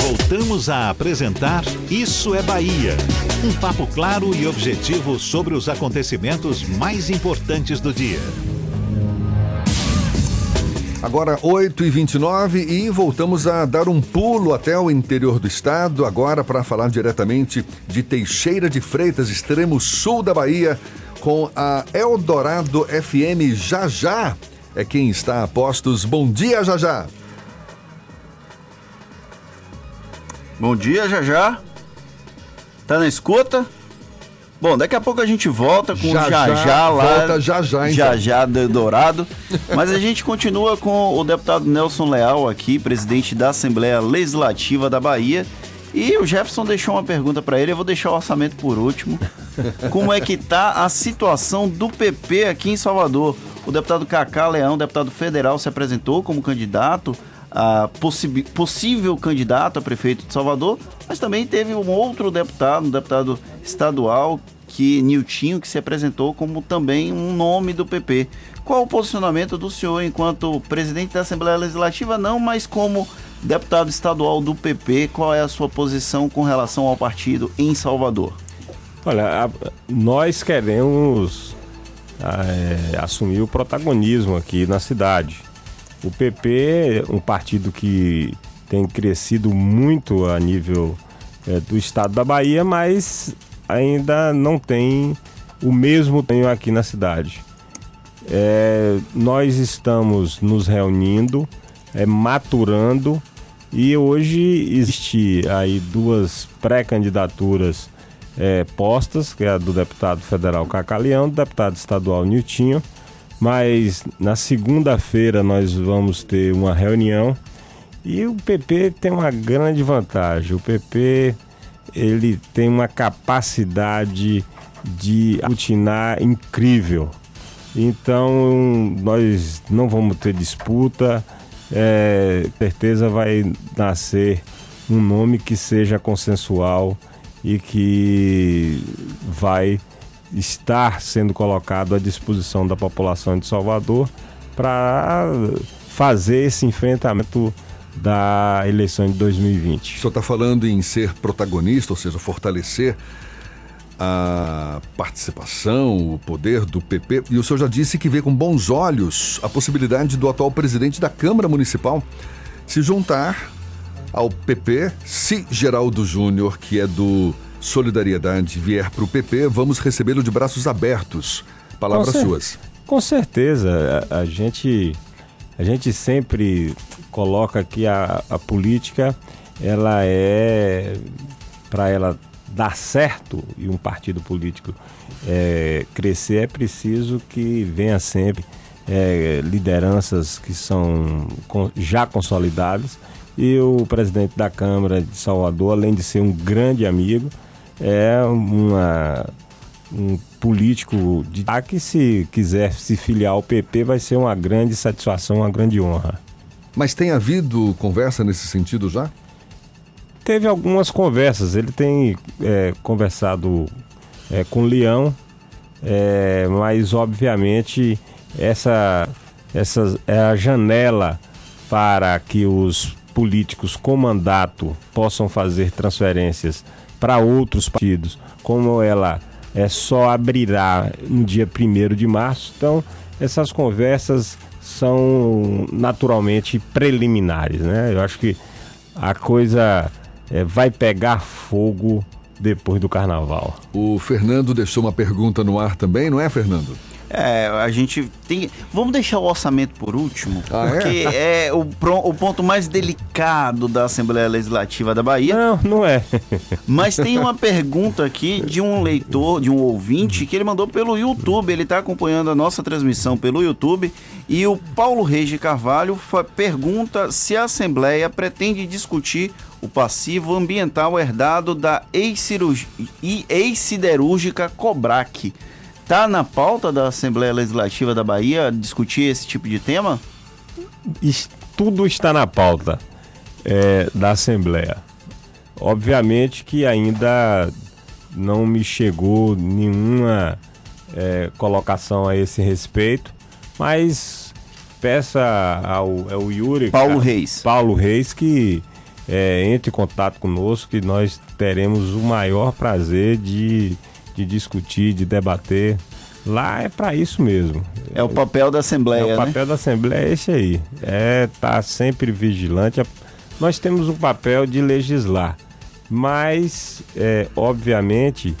Voltamos a apresentar Isso é Bahia. Um papo claro e objetivo sobre os acontecimentos mais importantes do dia. Agora 8h29 e voltamos a dar um pulo até o interior do estado, agora para falar diretamente de Teixeira de Freitas, extremo sul da Bahia, com a Eldorado FM Jajá. É quem está a postos. Bom dia, Jajá. Bom dia, Jajá. Tá na escuta? Bom, daqui a pouco a gente volta com Já, o Já já, Já lá. volta já, já, então. Já Já do Dourado. Mas a gente continua com o deputado Nelson Leal aqui, presidente da Assembleia Legislativa da Bahia. E o Jefferson deixou uma pergunta para ele, eu vou deixar o orçamento por último. Como é que tá a situação do PP aqui em Salvador? O deputado Cacá Leão, deputado federal, se apresentou como candidato, a possível candidato a prefeito de Salvador, mas também teve um outro deputado, um deputado estadual, que Niltinho, que se apresentou como também um nome do PP. Qual o posicionamento do senhor enquanto presidente da Assembleia Legislativa, não, mas como deputado estadual do PP, qual é a sua posição com relação ao partido em Salvador? Olha, a- nós queremos é, assumiu o protagonismo aqui na cidade. O PP, um partido que tem crescido muito a nível é, do estado da Bahia, mas ainda não tem o mesmo tenho aqui na cidade. É, nós estamos nos reunindo, é, maturando e hoje existe aí duas pré-candidaturas é, postas, que é a do deputado federal Cacaleão, do deputado estadual Niltinho. Mas na segunda-feira nós vamos ter uma reunião e o PP tem uma grande vantagem. O PP ele tem uma capacidade de aglutinar incrível. Então nós não vamos ter disputa. É, certeza vai nascer um nome que seja consensual e que vai estar sendo colocado à disposição da população de Salvador para fazer esse enfrentamento da eleição de 2020. O senhor está falando em ser protagonista, ou seja, fortalecer a participação, o poder do PP, e o senhor já disse que vê com bons olhos a possibilidade do atual presidente da Câmara Municipal se juntar ao PP, se Geraldo Júnior, que é do Solidariedade, vier para o PP, vamos recebê-lo de braços abertos. Palavras com suas. Com certeza. A, a, gente, a gente sempre coloca que a, a política ela é para ela dar certo e um partido político é, crescer é preciso que venha sempre é, lideranças que são já consolidadas e o presidente da Câmara de Salvador, além de ser um grande amigo, é uma, um político de ah, que se quiser se filiar ao PP vai ser uma grande satisfação, uma grande honra. Mas tem havido conversa nesse sentido já? Teve algumas conversas. Ele tem é, conversado é, com o Leão, é, mas obviamente essa, essa é a janela para que os políticos com mandato possam fazer transferências para outros partidos, como ela é só abrirá no dia 1 de março. Então, essas conversas são naturalmente preliminares, né? Eu acho que a coisa é, vai pegar fogo depois do carnaval. O Fernando deixou uma pergunta no ar também, não é, Fernando? É, a gente tem. Vamos deixar o orçamento por último, ah, porque é, é o, o, ponto mais delicado da Assembleia Legislativa da Bahia. Não, não é. Mas tem uma pergunta aqui de um leitor, de um ouvinte, que ele mandou pelo YouTube. Ele está acompanhando a nossa transmissão pelo YouTube. E o Paulo Reis de Carvalho pergunta se a Assembleia pretende discutir o passivo ambiental herdado da ex-siderúrgica Cobrac. Tá na pauta da Assembleia Legislativa da Bahia discutir esse tipo de tema? Tudo está na pauta é, da Assembleia. Obviamente que ainda não me chegou nenhuma é, colocação a esse respeito, mas peça ao, ao Yuri. Paulo Reis. Paulo Reis que é, entre em contato conosco, que nós teremos o maior prazer de de discutir, de debater. Lá é para isso mesmo. É o papel da Assembleia, É o né? papel né? da Assembleia é esse aí. É estar tá sempre vigilante. Nós temos o papel de legislar, mas, é, obviamente,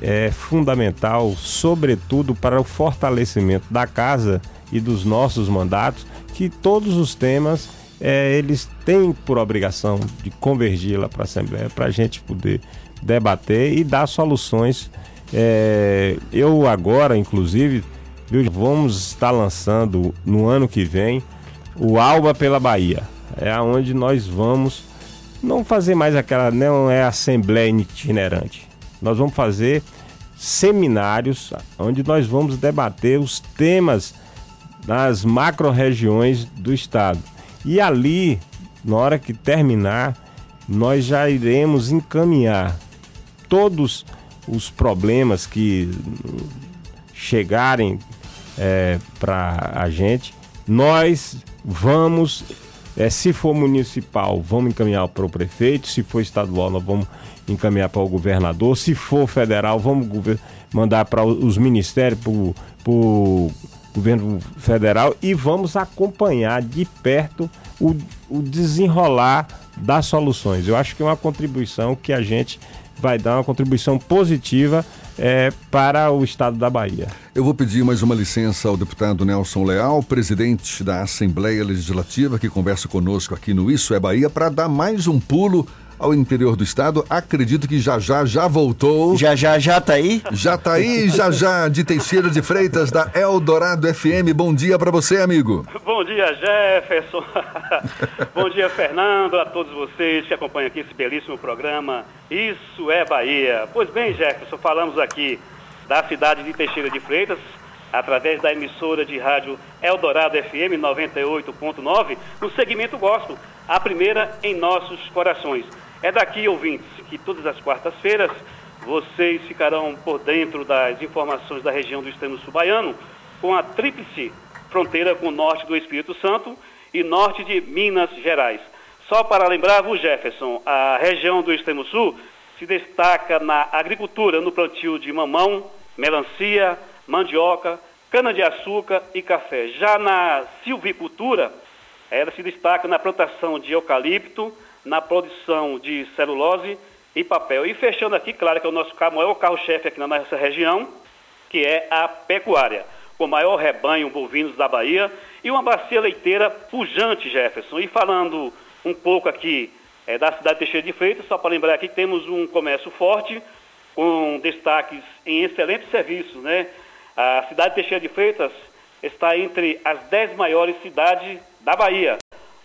é fundamental, sobretudo para o fortalecimento da casa e dos nossos mandatos, que todos os temas é, eles têm por obrigação de convergir lá para a Assembleia para a gente poder debater e dar soluções. É, eu agora, inclusive, vamos estar lançando no ano que vem o Alba pela Bahia. É aonde nós vamos não fazer mais aquela, não é assembleia itinerante. Nós vamos fazer seminários onde nós vamos debater os temas das macro-regiões do estado. E ali, na hora que terminar, nós já iremos encaminhar todos os problemas que chegarem é, para a gente, nós vamos É, se for municipal, vamos encaminhar para o prefeito. Se for estadual, nós vamos encaminhar para o governador. Se for federal, vamos mandar para os ministérios, para o governo federal e vamos acompanhar de perto o, o desenrolar das soluções. Eu acho que é uma contribuição que a gente vai dar uma contribuição positiva é, para o estado da Bahia. Eu vou pedir mais uma licença ao deputado Nelson Leal, presidente da Assembleia Legislativa, que conversa conosco aqui no Isso é Bahia, para dar mais um pulo ao interior do estado. Acredito que já já já voltou. Já já já tá aí? Já tá aí, já já de Teixeira de Freitas da Eldorado FM. Bom dia para você, amigo. Bom dia, Jefferson. Bom dia, Fernando, a todos vocês que acompanham aqui esse belíssimo programa. Isso é Bahia. Pois bem, Jefferson, falamos aqui da cidade de Teixeira de Freitas, através da emissora de rádio Eldorado FM 98.9, no segmento Gosto, a primeira em nossos corações. É daqui, ouvintes, que todas as quartas-feiras vocês ficarão por dentro das informações da região do extremo sul-baiano, com a tríplice fronteira com o norte do Espírito Santo e norte de Minas Gerais. Só para lembrar-vos, Jefferson, a região do extremo sul se destaca na agricultura, no plantio de mamão, melancia, mandioca, cana-de-açúcar e café. Já na silvicultura, ela se destaca na plantação de eucalipto, na produção de celulose e papel. E fechando aqui, claro que é o nosso maior carro-chefe aqui na nossa região, que é a pecuária, com o maior rebanho bovinos da Bahia e uma bacia leiteira pujante, Jefferson. E falando um pouco aqui é, da cidade de Teixeira de Freitas, só para lembrar aqui que temos um comércio forte, com destaques em excelentes serviços, né? A cidade de Teixeira de Freitas está entre as dez maiores cidades da Bahia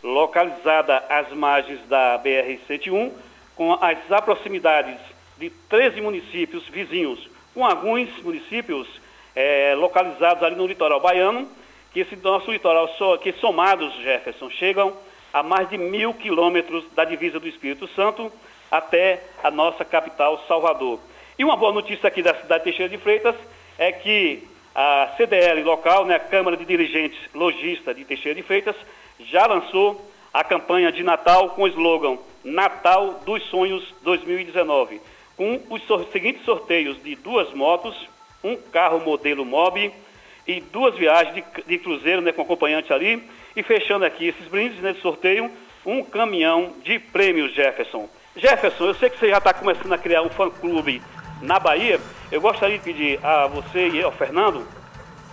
localizada às margens da BR-101, com as proximidades de 13 municípios vizinhos, com alguns municípios é, localizados ali no litoral baiano, que esse nosso litoral, que somados, Jefferson, chegam a mais de mil quilômetros da divisa do Espírito Santo até a nossa capital, Salvador. E uma boa notícia aqui da cidade de Teixeira de Freitas é que a CDL local, né, a Câmara de Dirigentes Logista de Teixeira de Freitas, já lançou a campanha de Natal com o slogan Natal dos Sonhos 2019, com os seguintes sorteios de duas motos, um carro modelo Mob e duas viagens de, de cruzeiro né, com acompanhante ali. E fechando aqui esses brindes nesse sorteio, um caminhão de prêmios Jefferson. Jefferson, eu sei que você já está começando a criar um fã-clube na Bahia. Eu gostaria de pedir a você e ao Fernando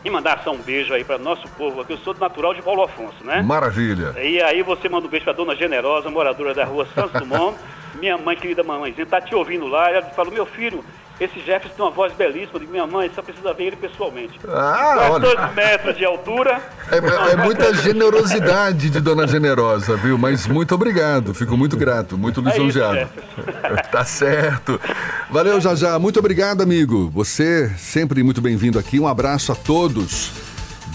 e mandar só um beijo aí para nosso povo aqui. Eu sou natural de Paulo Afonso, né? Maravilha. E aí você manda um beijo para dona Generosa, moradora da rua Santos Dumont. minha mãe, querida mamãezinha, tá te ouvindo lá. Ela falou, meu filho, esse Jefferson tem uma voz belíssima. de minha mãe, só precisa ver ele pessoalmente. Ah, olha. dois metros de altura. É, é, muita generosidade de Dona Generosa, viu? Mas muito obrigado. Fico muito grato, muito é lisonjeado. É tá certo. Valeu, Jajá. Muito obrigado, amigo. Você sempre muito bem-vindo aqui. Um abraço a todos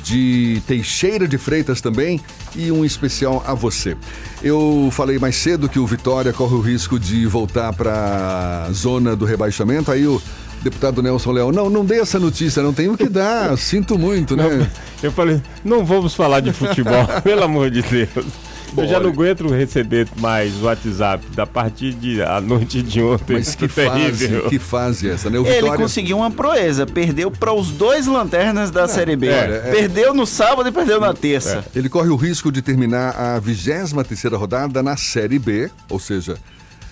de Teixeira de Freitas também e um especial a você. Eu falei mais cedo que o Vitória corre o risco de voltar para a zona do rebaixamento, aí o deputado Nelson Leão, não, não dê essa notícia, não tenho o que dar, sinto muito, né? Não, eu falei, não vamos falar de futebol, pelo amor de Deus. Bom, eu já não aguento receber mais WhatsApp da partir de a noite de ontem. Mas que fase, que fase essa, né? O Ele conseguiu uma proeza, perdeu para os dois lanternas da é, Série B. É, é, perdeu no sábado e perdeu na terça. É. Ele corre o risco de terminar a 23 terceira rodada na Série B, ou seja,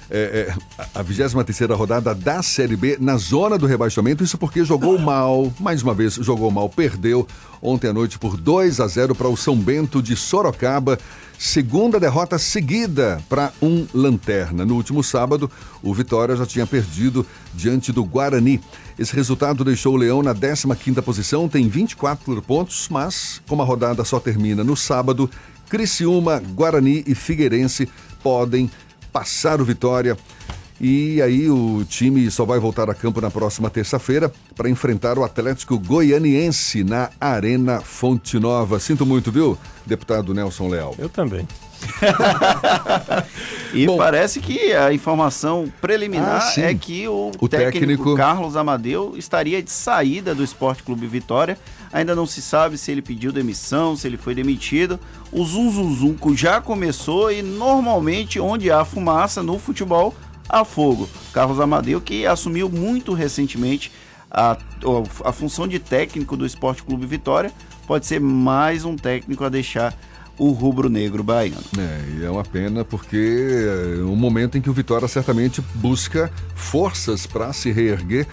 é, é, a 23 rodada da Série B na zona do rebaixamento. Isso porque jogou mal, mais uma vez jogou mal, perdeu ontem à noite por 2 a 0 para o São Bento de Sorocaba. Segunda derrota seguida para um Lanterna. No último sábado, o Vitória já tinha perdido diante do Guarani. Esse resultado deixou o Leão na 15ª posição, tem 24 pontos, mas como a rodada só termina no sábado, Criciúma, Guarani e Figueirense podem passar o Vitória. E aí o time só vai voltar a campo na próxima terça-feira para enfrentar o Atlético Goianiense na Arena Fonte Nova. Sinto muito, viu, deputado Nelson Leal? Eu também. E Bom, parece que a informação preliminar ah, é que o, o técnico, técnico, Carlos Amadeu estaria de saída do Esporte Clube Vitória. Ainda não se sabe se ele pediu demissão, se ele foi demitido. O zum zum zum já começou e normalmente onde há fumaça no futebol há fogo. Carlos Amadeu que assumiu muito recentemente a, a função de técnico do Esporte Clube Vitória, pode ser mais um técnico a deixar o rubro-negro baiano. É, e é uma pena porque é um momento em que o Vitória certamente busca forças para se reerguer.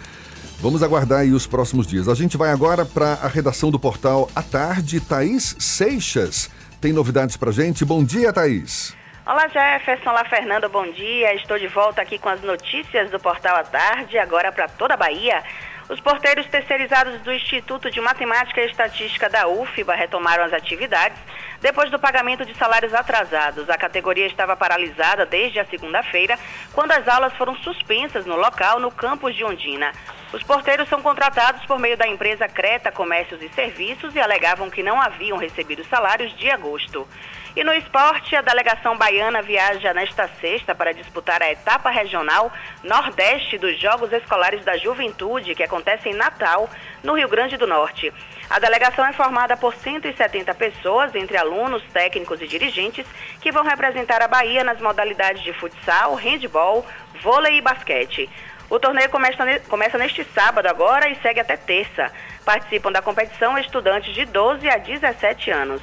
Vamos aguardar aí os próximos dias. A gente vai agora para a redação do portal à tarde. Thaís Seixas tem novidades para gente. Bom dia, Thaís. Olá Jefferson, olá Fernando, bom dia. Estou de volta aqui com as notícias do Portal à Tarde, agora para toda a Bahia. Os porteiros terceirizados do Instituto de Matemática e Estatística da UFBA retomaram as atividades depois do pagamento de salários atrasados. A categoria estava paralisada desde a segunda-feira, quando as aulas foram suspensas no local, no campus de Ondina. Os porteiros são contratados por meio da empresa Creta Comércios e Serviços e alegavam que não haviam recebido salários de agosto. E no esporte, a delegação baiana viaja nesta sexta para disputar a etapa regional Nordeste dos Jogos Escolares da Juventude, que acontece em Natal, no Rio Grande do Norte. A delegação é formada por 170 pessoas, entre alunos, técnicos e dirigentes, que vão representar a Bahia nas modalidades de futsal, handball, vôlei e basquete. O torneio começa, começa neste sábado agora e segue até terça. Participam da competição estudantes de 12 a 17 anos.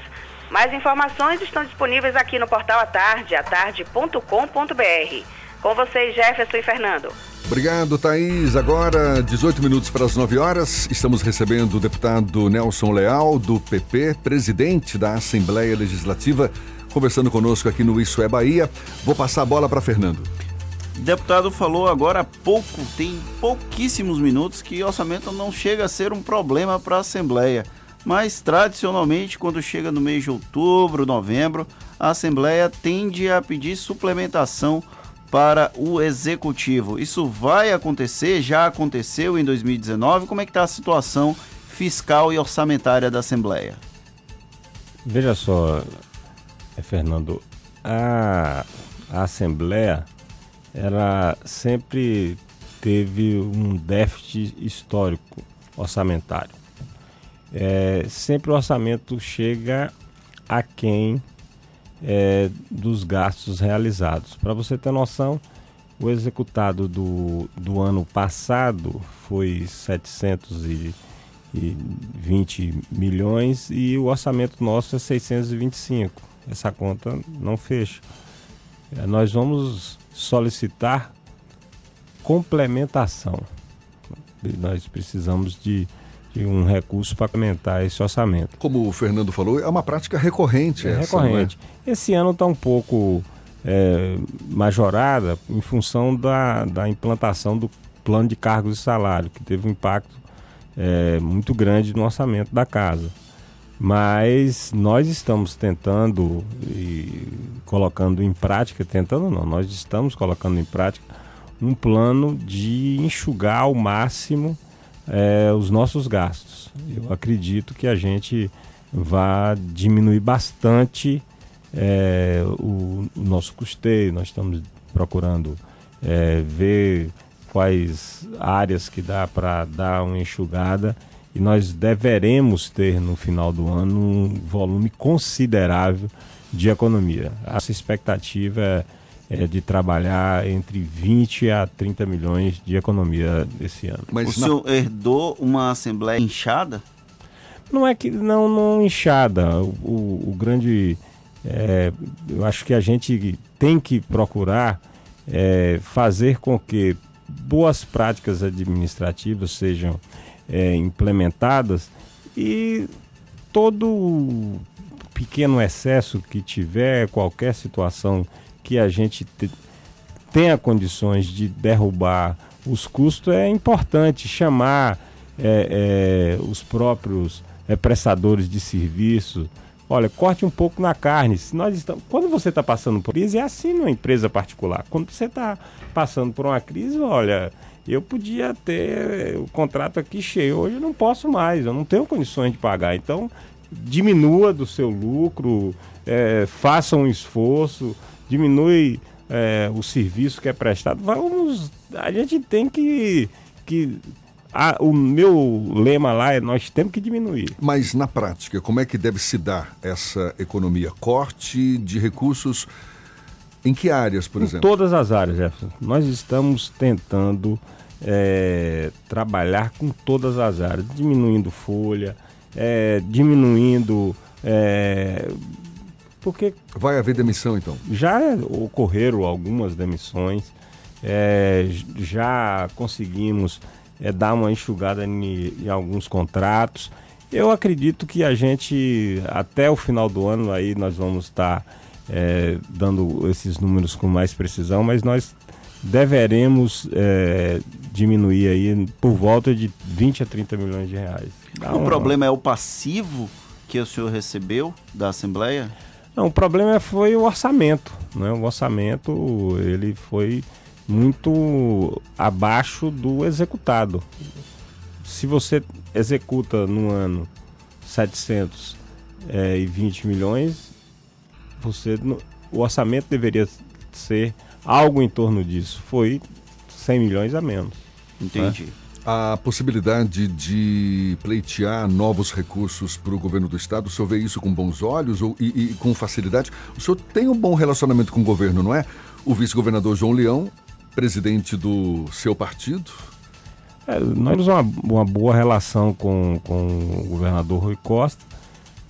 Mais informações estão disponíveis aqui no portal Atarde, atarde.com.br. Com vocês, Jefferson e Fernando. Obrigado, Thaís. Agora, 18 minutos para as 9 horas, estamos recebendo o deputado Nelson Leal, do PP, presidente da Assembleia Legislativa, conversando conosco aqui no Isso é Bahia. Vou passar a bola para Fernando. O deputado falou agora há pouco, tem pouquíssimos minutos, que orçamento não chega a ser um problema para a Assembleia mas tradicionalmente, quando chega no mês de outubro, novembro, a Assembleia tende a pedir suplementação para o Executivo. Isso vai acontecer, já aconteceu em 2019. Como é que está a situação fiscal e orçamentária da Assembleia? Veja só, eh, Fernando, a, a Assembleia ela sempre teve um déficit histórico orçamentário é, sempre o orçamento chega aquém é, dos gastos realizados. Para você ter noção, o executado do, do ano passado foi 720 milhões e o orçamento nosso é 625. Essa conta não fecha. É, nós vamos solicitar complementação. Nós precisamos de de um recurso para aumentar esse orçamento. Como o Fernando falou, é uma prática recorrente. É essa, recorrente. É? Esse ano está um pouco é, majorada em função da, da implantação do plano de cargos e salário, que teve um impacto é, muito grande no orçamento da casa. Mas nós estamos tentando e colocando em prática, tentando não, nós estamos colocando em prática um plano de enxugar ao máximo é, os nossos gastos. Eu acredito que a gente vai diminuir bastante é, o, o, nosso custeio. Nós estamos procurando é, ver quais áreas que dá para dar uma enxugada e nós deveremos ter no final do ano um volume considerável de economia. Essa expectativa é é, de trabalhar entre 20 a 30 milhões de economia esse ano. Mas o na... senhor herdou uma assembleia inchada? Não é que não, não inchada. O, o, o grande. É, eu acho que a gente tem que procurar é, fazer com que boas práticas administrativas sejam é, implementadas e todo pequeno excesso que tiver, qualquer situação que a gente te, tenha condições de derrubar os custos, é importante chamar é, é, os próprios é, prestadores de serviço. Olha, corte um pouco na carne. Se nós estamos, quando você está passando por crise, é assim numa empresa particular. Quando você está passando por uma crise, olha, eu podia ter o contrato aqui cheio, hoje eu não posso mais, eu não tenho condições de pagar. Então, diminua do seu lucro, é, faça um esforço, diminui é, o serviço que é prestado. Vamos, a gente tem que, que a, o meu lema lá é nós temos que diminuir. Mas na prática, como é que deve se dar essa economia? Corte de recursos em que áreas, por em exemplo? Todas as áreas, Jefferson. Nós estamos tentando é, trabalhar com todas as áreas, diminuindo folha, é, diminuindo. Porque vai haver demissão então? Já ocorreram algumas demissões, é, já conseguimos é, dar uma enxugada em, em, alguns contratos. Eu acredito que a gente até o final do ano aí nós vamos estar é, dando esses números com mais precisão, mas nós deveremos é, diminuir aí por volta de 20 a 30 milhões de reais. Dá o uma... problema é o passivo que o senhor recebeu da Assembleia? Não, o problema foi o orçamento. Né? O orçamento ele foi muito abaixo do executado. Se você executa no ano 720 é, milhões, você o orçamento deveria ser algo em torno disso. Foi 100 milhões a menos. Entendi. Né? A possibilidade de pleitear novos recursos para o governo do estado, o senhor vê isso com bons olhos ou, e, e com facilidade? O senhor tem um bom relacionamento com o governo, não é? O vice-governador João Leão, presidente do seu partido? É, nós temos uma, uma boa relação com, com o governador Rui Costa,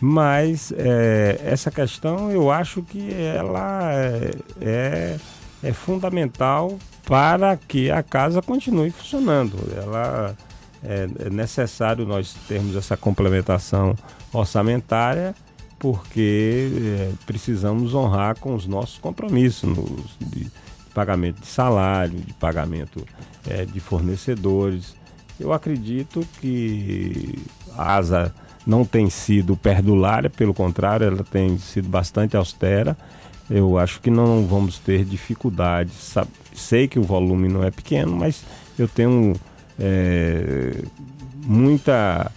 mas é, essa questão eu acho que ela é, é, é fundamental para que a casa continue funcionando. Ela é, é necessário nós termos essa complementação orçamentária porque é, precisamos honrar com os nossos compromissos nos, de pagamento de salário, de pagamento é, de fornecedores. Eu acredito que a ASA não tem sido perdulária, pelo contrário, ela tem sido bastante austera. Eu acho que não vamos ter dificuldades sei que o volume não é pequeno, mas eu tenho é, muita.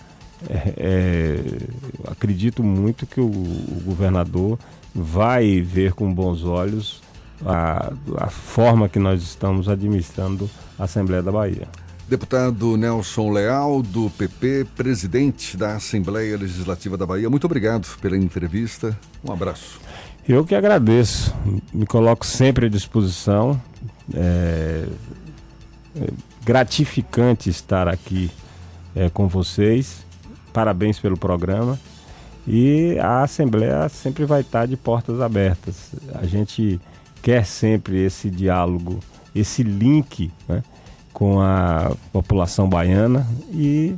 É, é, acredito muito que o, o, governador vai ver com bons olhos a, a forma que nós estamos administrando a Assembleia da Bahia. Deputado Nelson Leal, do PP, presidente da Assembleia Legislativa da Bahia, muito obrigado pela entrevista. Um abraço. Eu que agradeço, me coloco sempre à disposição. É, é gratificante estar aqui é, com vocês. Parabéns pelo programa. E a Assembleia sempre vai estar de portas abertas. A gente quer sempre esse diálogo, esse link né, com a população baiana e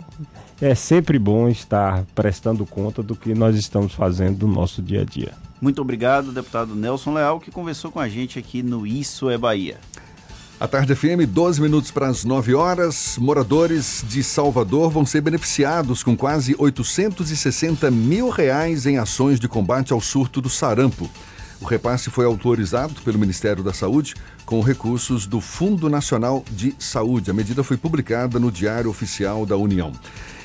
é sempre bom estar prestando conta do que nós estamos fazendo no nosso dia a dia. Muito obrigado, deputado Nelson Leal, que conversou com a gente aqui no Isso é Bahia. A Tarde FM, 12 minutos para as 9 horas. Moradores de Salvador vão ser beneficiados com quase 860 mil reais em ações de combate ao surto do sarampo. O repasse foi autorizado pelo Ministério da Saúde com recursos do Fundo Nacional de Saúde. A medida foi publicada no Diário Oficial da União.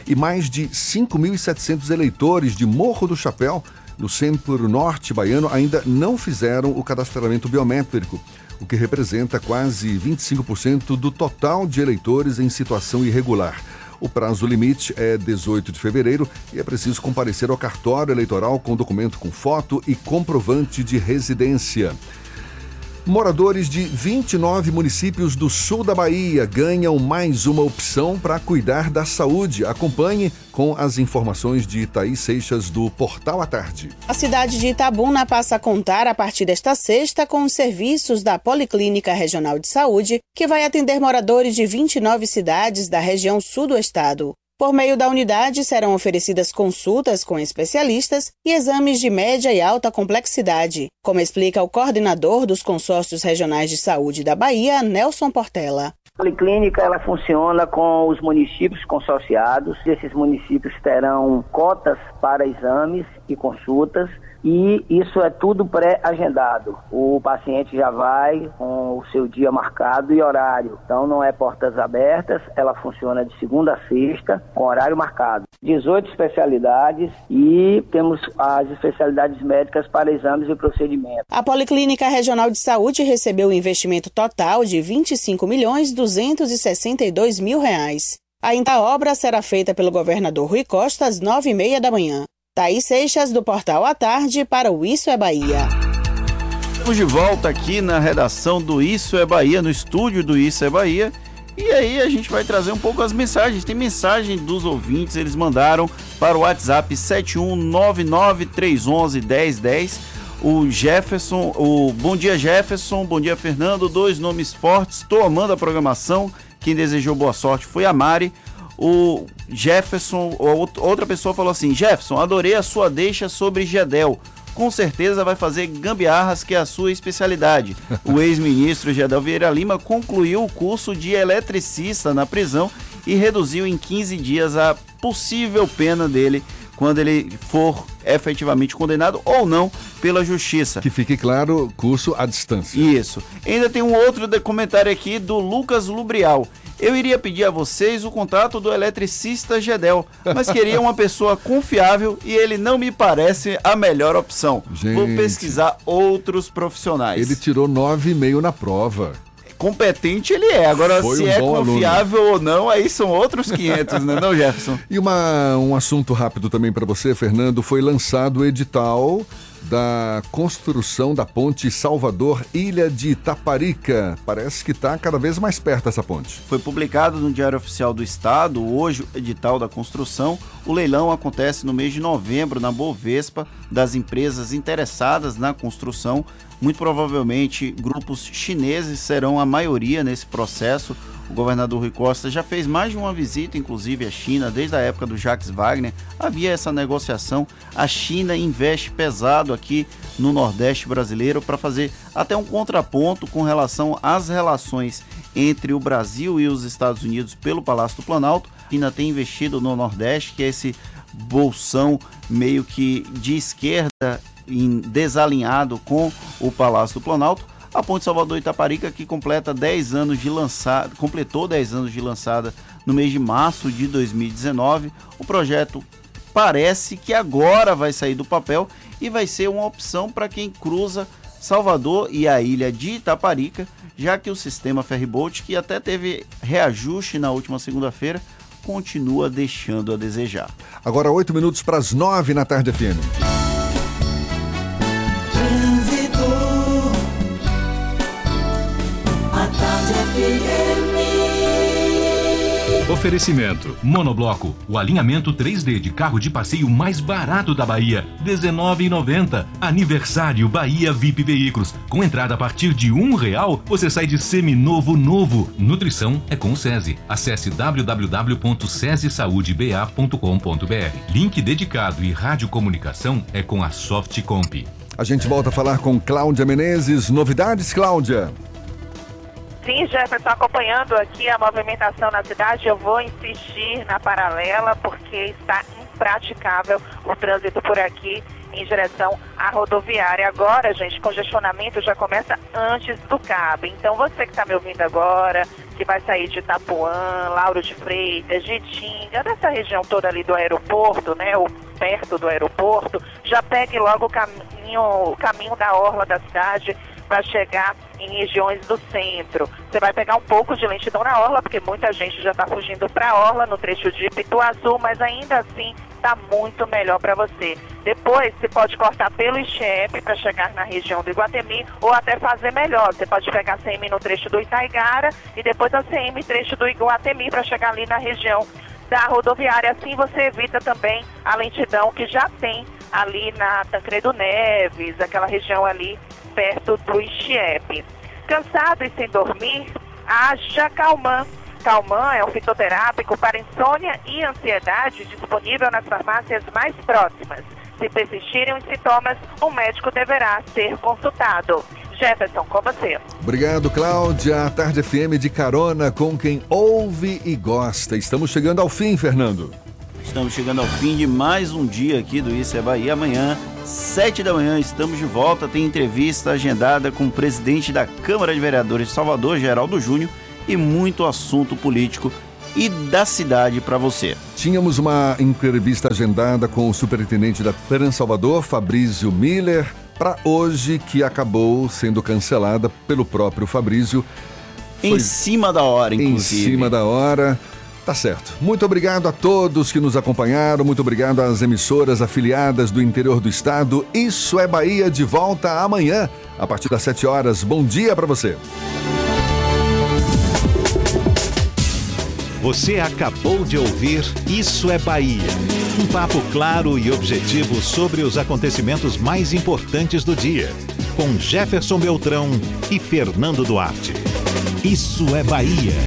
E mais de 5.700 eleitores de Morro do Chapéu no centro-norte baiano ainda não fizeram o cadastramento biométrico, o que representa quase 25% do total de eleitores em situação irregular. O prazo limite é 18 de fevereiro e é preciso comparecer ao cartório eleitoral com documento com foto e comprovante de residência. Moradores de 29 municípios do sul da Bahia ganham mais uma opção para cuidar da saúde. Acompanhe com as informações de Thaís Seixas do Portal à Tarde. A cidade de Itabuna passa a contar a partir desta sexta com os serviços da Policlínica Regional de Saúde, que vai atender moradores de 29 cidades da região sul do estado. Por meio da unidade serão oferecidas consultas com especialistas e exames de média e alta complexidade, como explica o coordenador dos consórcios regionais de saúde da Bahia, Nelson Portela. A policlínica ela funciona com os municípios consorciados. Esses municípios terão cotas para exames e consultas e isso é tudo pré-agendado. O paciente já vai com o seu dia marcado e horário. Então não é portas abertas, ela funciona de segunda a sexta com horário marcado. 18 especialidades e temos as especialidades médicas para exames e procedimentos. A Policlínica Regional de Saúde recebeu um investimento total de 25 milhões 262 mil reais. A obra será feita pelo governador Rui Costa às nove e meia da manhã. Thaís Seixas, do Portal à Tarde, para o Isso é Bahia. Estamos de volta aqui na redação do Isso é Bahia, no estúdio do Isso é Bahia. E aí a gente vai trazer um pouco as mensagens. Tem mensagem dos ouvintes, eles mandaram para o WhatsApp 71993111010. O Jefferson, o Bom dia Jefferson, bom dia Fernando, dois nomes fortes. Estou amando a programação. Quem desejou boa sorte foi a Mari o Jefferson, outra pessoa falou assim: Jefferson, adorei a sua deixa sobre Gedel. Com certeza vai fazer gambiarras, que é a sua especialidade. O ex-ministro Gedel Vieira Lima concluiu o curso de eletricista na prisão e reduziu em 15 dias a possível pena dele quando ele for efetivamente condenado ou não pela justiça. Que fique claro, curso à distância. Isso. Ainda tem um outro comentário aqui do Lucas Lubrial. Eu iria pedir a vocês o contato do eletricista Gedel, mas queria uma pessoa confiável e ele não me parece a melhor opção. Gente, Vou pesquisar outros profissionais. Ele tirou 9,5 na prova competente ele é. Agora, Foi se um é confiável aluno. ou não, aí são outros 500, né, não, Jefferson? E uma, um assunto rápido também para você, Fernando. Foi lançado o edital da construção da ponte Salvador Ilha de Itaparica. Parece que está cada vez mais perto essa ponte. Foi publicado no Diário Oficial do Estado hoje o edital da construção. O leilão acontece no mês de novembro na Bovespa das empresas interessadas na construção. Muito provavelmente grupos chineses serão a maioria nesse processo. O governador Rui Costa já fez mais de uma visita, inclusive à China, desde a época do Jacques Wagner. Havia essa negociação. A China investe pesado aqui no Nordeste brasileiro para fazer até um contraponto com relação às relações entre o Brasil e os Estados Unidos pelo Palácio do Planalto. A China tem investido no Nordeste, que é esse bolsão meio que de esquerda em desalinhado com o Palácio do Planalto. A Ponte Salvador Itaparica, que completa 10 anos de lançada, completou 10 anos de lançada no mês de março de 2019. O projeto parece que agora vai sair do papel e vai ser uma opção para quem cruza Salvador e a ilha de Itaparica, já que o sistema ferryboat, que até teve reajuste na última segunda-feira, continua deixando a desejar. Agora 8 minutos para as 9 na tarde FM. Oferecimento: Monobloco, o alinhamento 3D de carro de passeio mais barato da Bahia, R$19,90. Aniversário Bahia VIP Veículos. Com entrada a partir de um real, você sai de seminovo novo. Nutrição é com o SESI. Acesse www.sesesaudeba.com.br. Link dedicado e radiocomunicação é com a Softcomp. A gente volta a falar com Cláudia Menezes. Novidades, Cláudia? Sim, Jefferson, acompanhando aqui a movimentação na cidade, eu vou insistir na paralela porque está impraticável o trânsito por aqui em direção à rodoviária. Agora, gente, congestionamento já começa antes do cabo. Então, você que está me ouvindo agora, que vai sair de Itapuã, Lauro de Freitas, de Tinga, dessa região toda ali do aeroporto, né, ou perto do aeroporto, já pegue logo o caminho, o caminho da orla da cidade para chegar em regiões do centro. Você vai pegar um pouco de lentidão na orla, porque muita gente já está fugindo para a orla no trecho de Pituaçu, mas ainda assim está muito melhor para você. Depois, você pode cortar pelo Ixepe para chegar na região do Iguatemi, ou até fazer melhor. Você pode pegar a CM no trecho do Itaigara e depois a CM trecho do Iguatemi para chegar ali na região da rodoviária. Assim você evita também a lentidão que já tem ali na Tancredo Neves, aquela região ali perto do Ixiepe. Cansado e sem dormir, haja Calman. Calman é um fitoterápico para insônia e ansiedade disponível nas farmácias mais próximas. Se persistirem os sintomas, o médico deverá ser consultado. Jefferson, com você. Obrigado, Cláudia. A Tarde FM de carona com quem ouve e gosta. Estamos chegando ao fim, Fernando. Estamos chegando ao fim de mais um dia aqui do Isso é Bahia. Amanhã, sete da manhã, estamos de volta. Tem entrevista agendada com o presidente da Câmara de Vereadores de Salvador, Geraldo Júnior, e muito assunto político e da cidade para você. Tínhamos uma entrevista agendada com o superintendente da Trans Salvador, Fabrício Miller, para hoje, que acabou sendo cancelada pelo próprio Fabrício. Em cima da hora, inclusive. Em cima da hora. Tá certo. Muito obrigado a todos que nos acompanharam, muito obrigado às emissoras afiliadas do interior do estado. Isso é Bahia de volta amanhã, a partir das 7 horas. Bom dia para você. Você acabou de ouvir Isso é Bahia. Um papo claro e objetivo sobre os acontecimentos mais importantes do dia. Com Jefferson Beltrão e Fernando Duarte. Isso é Bahia.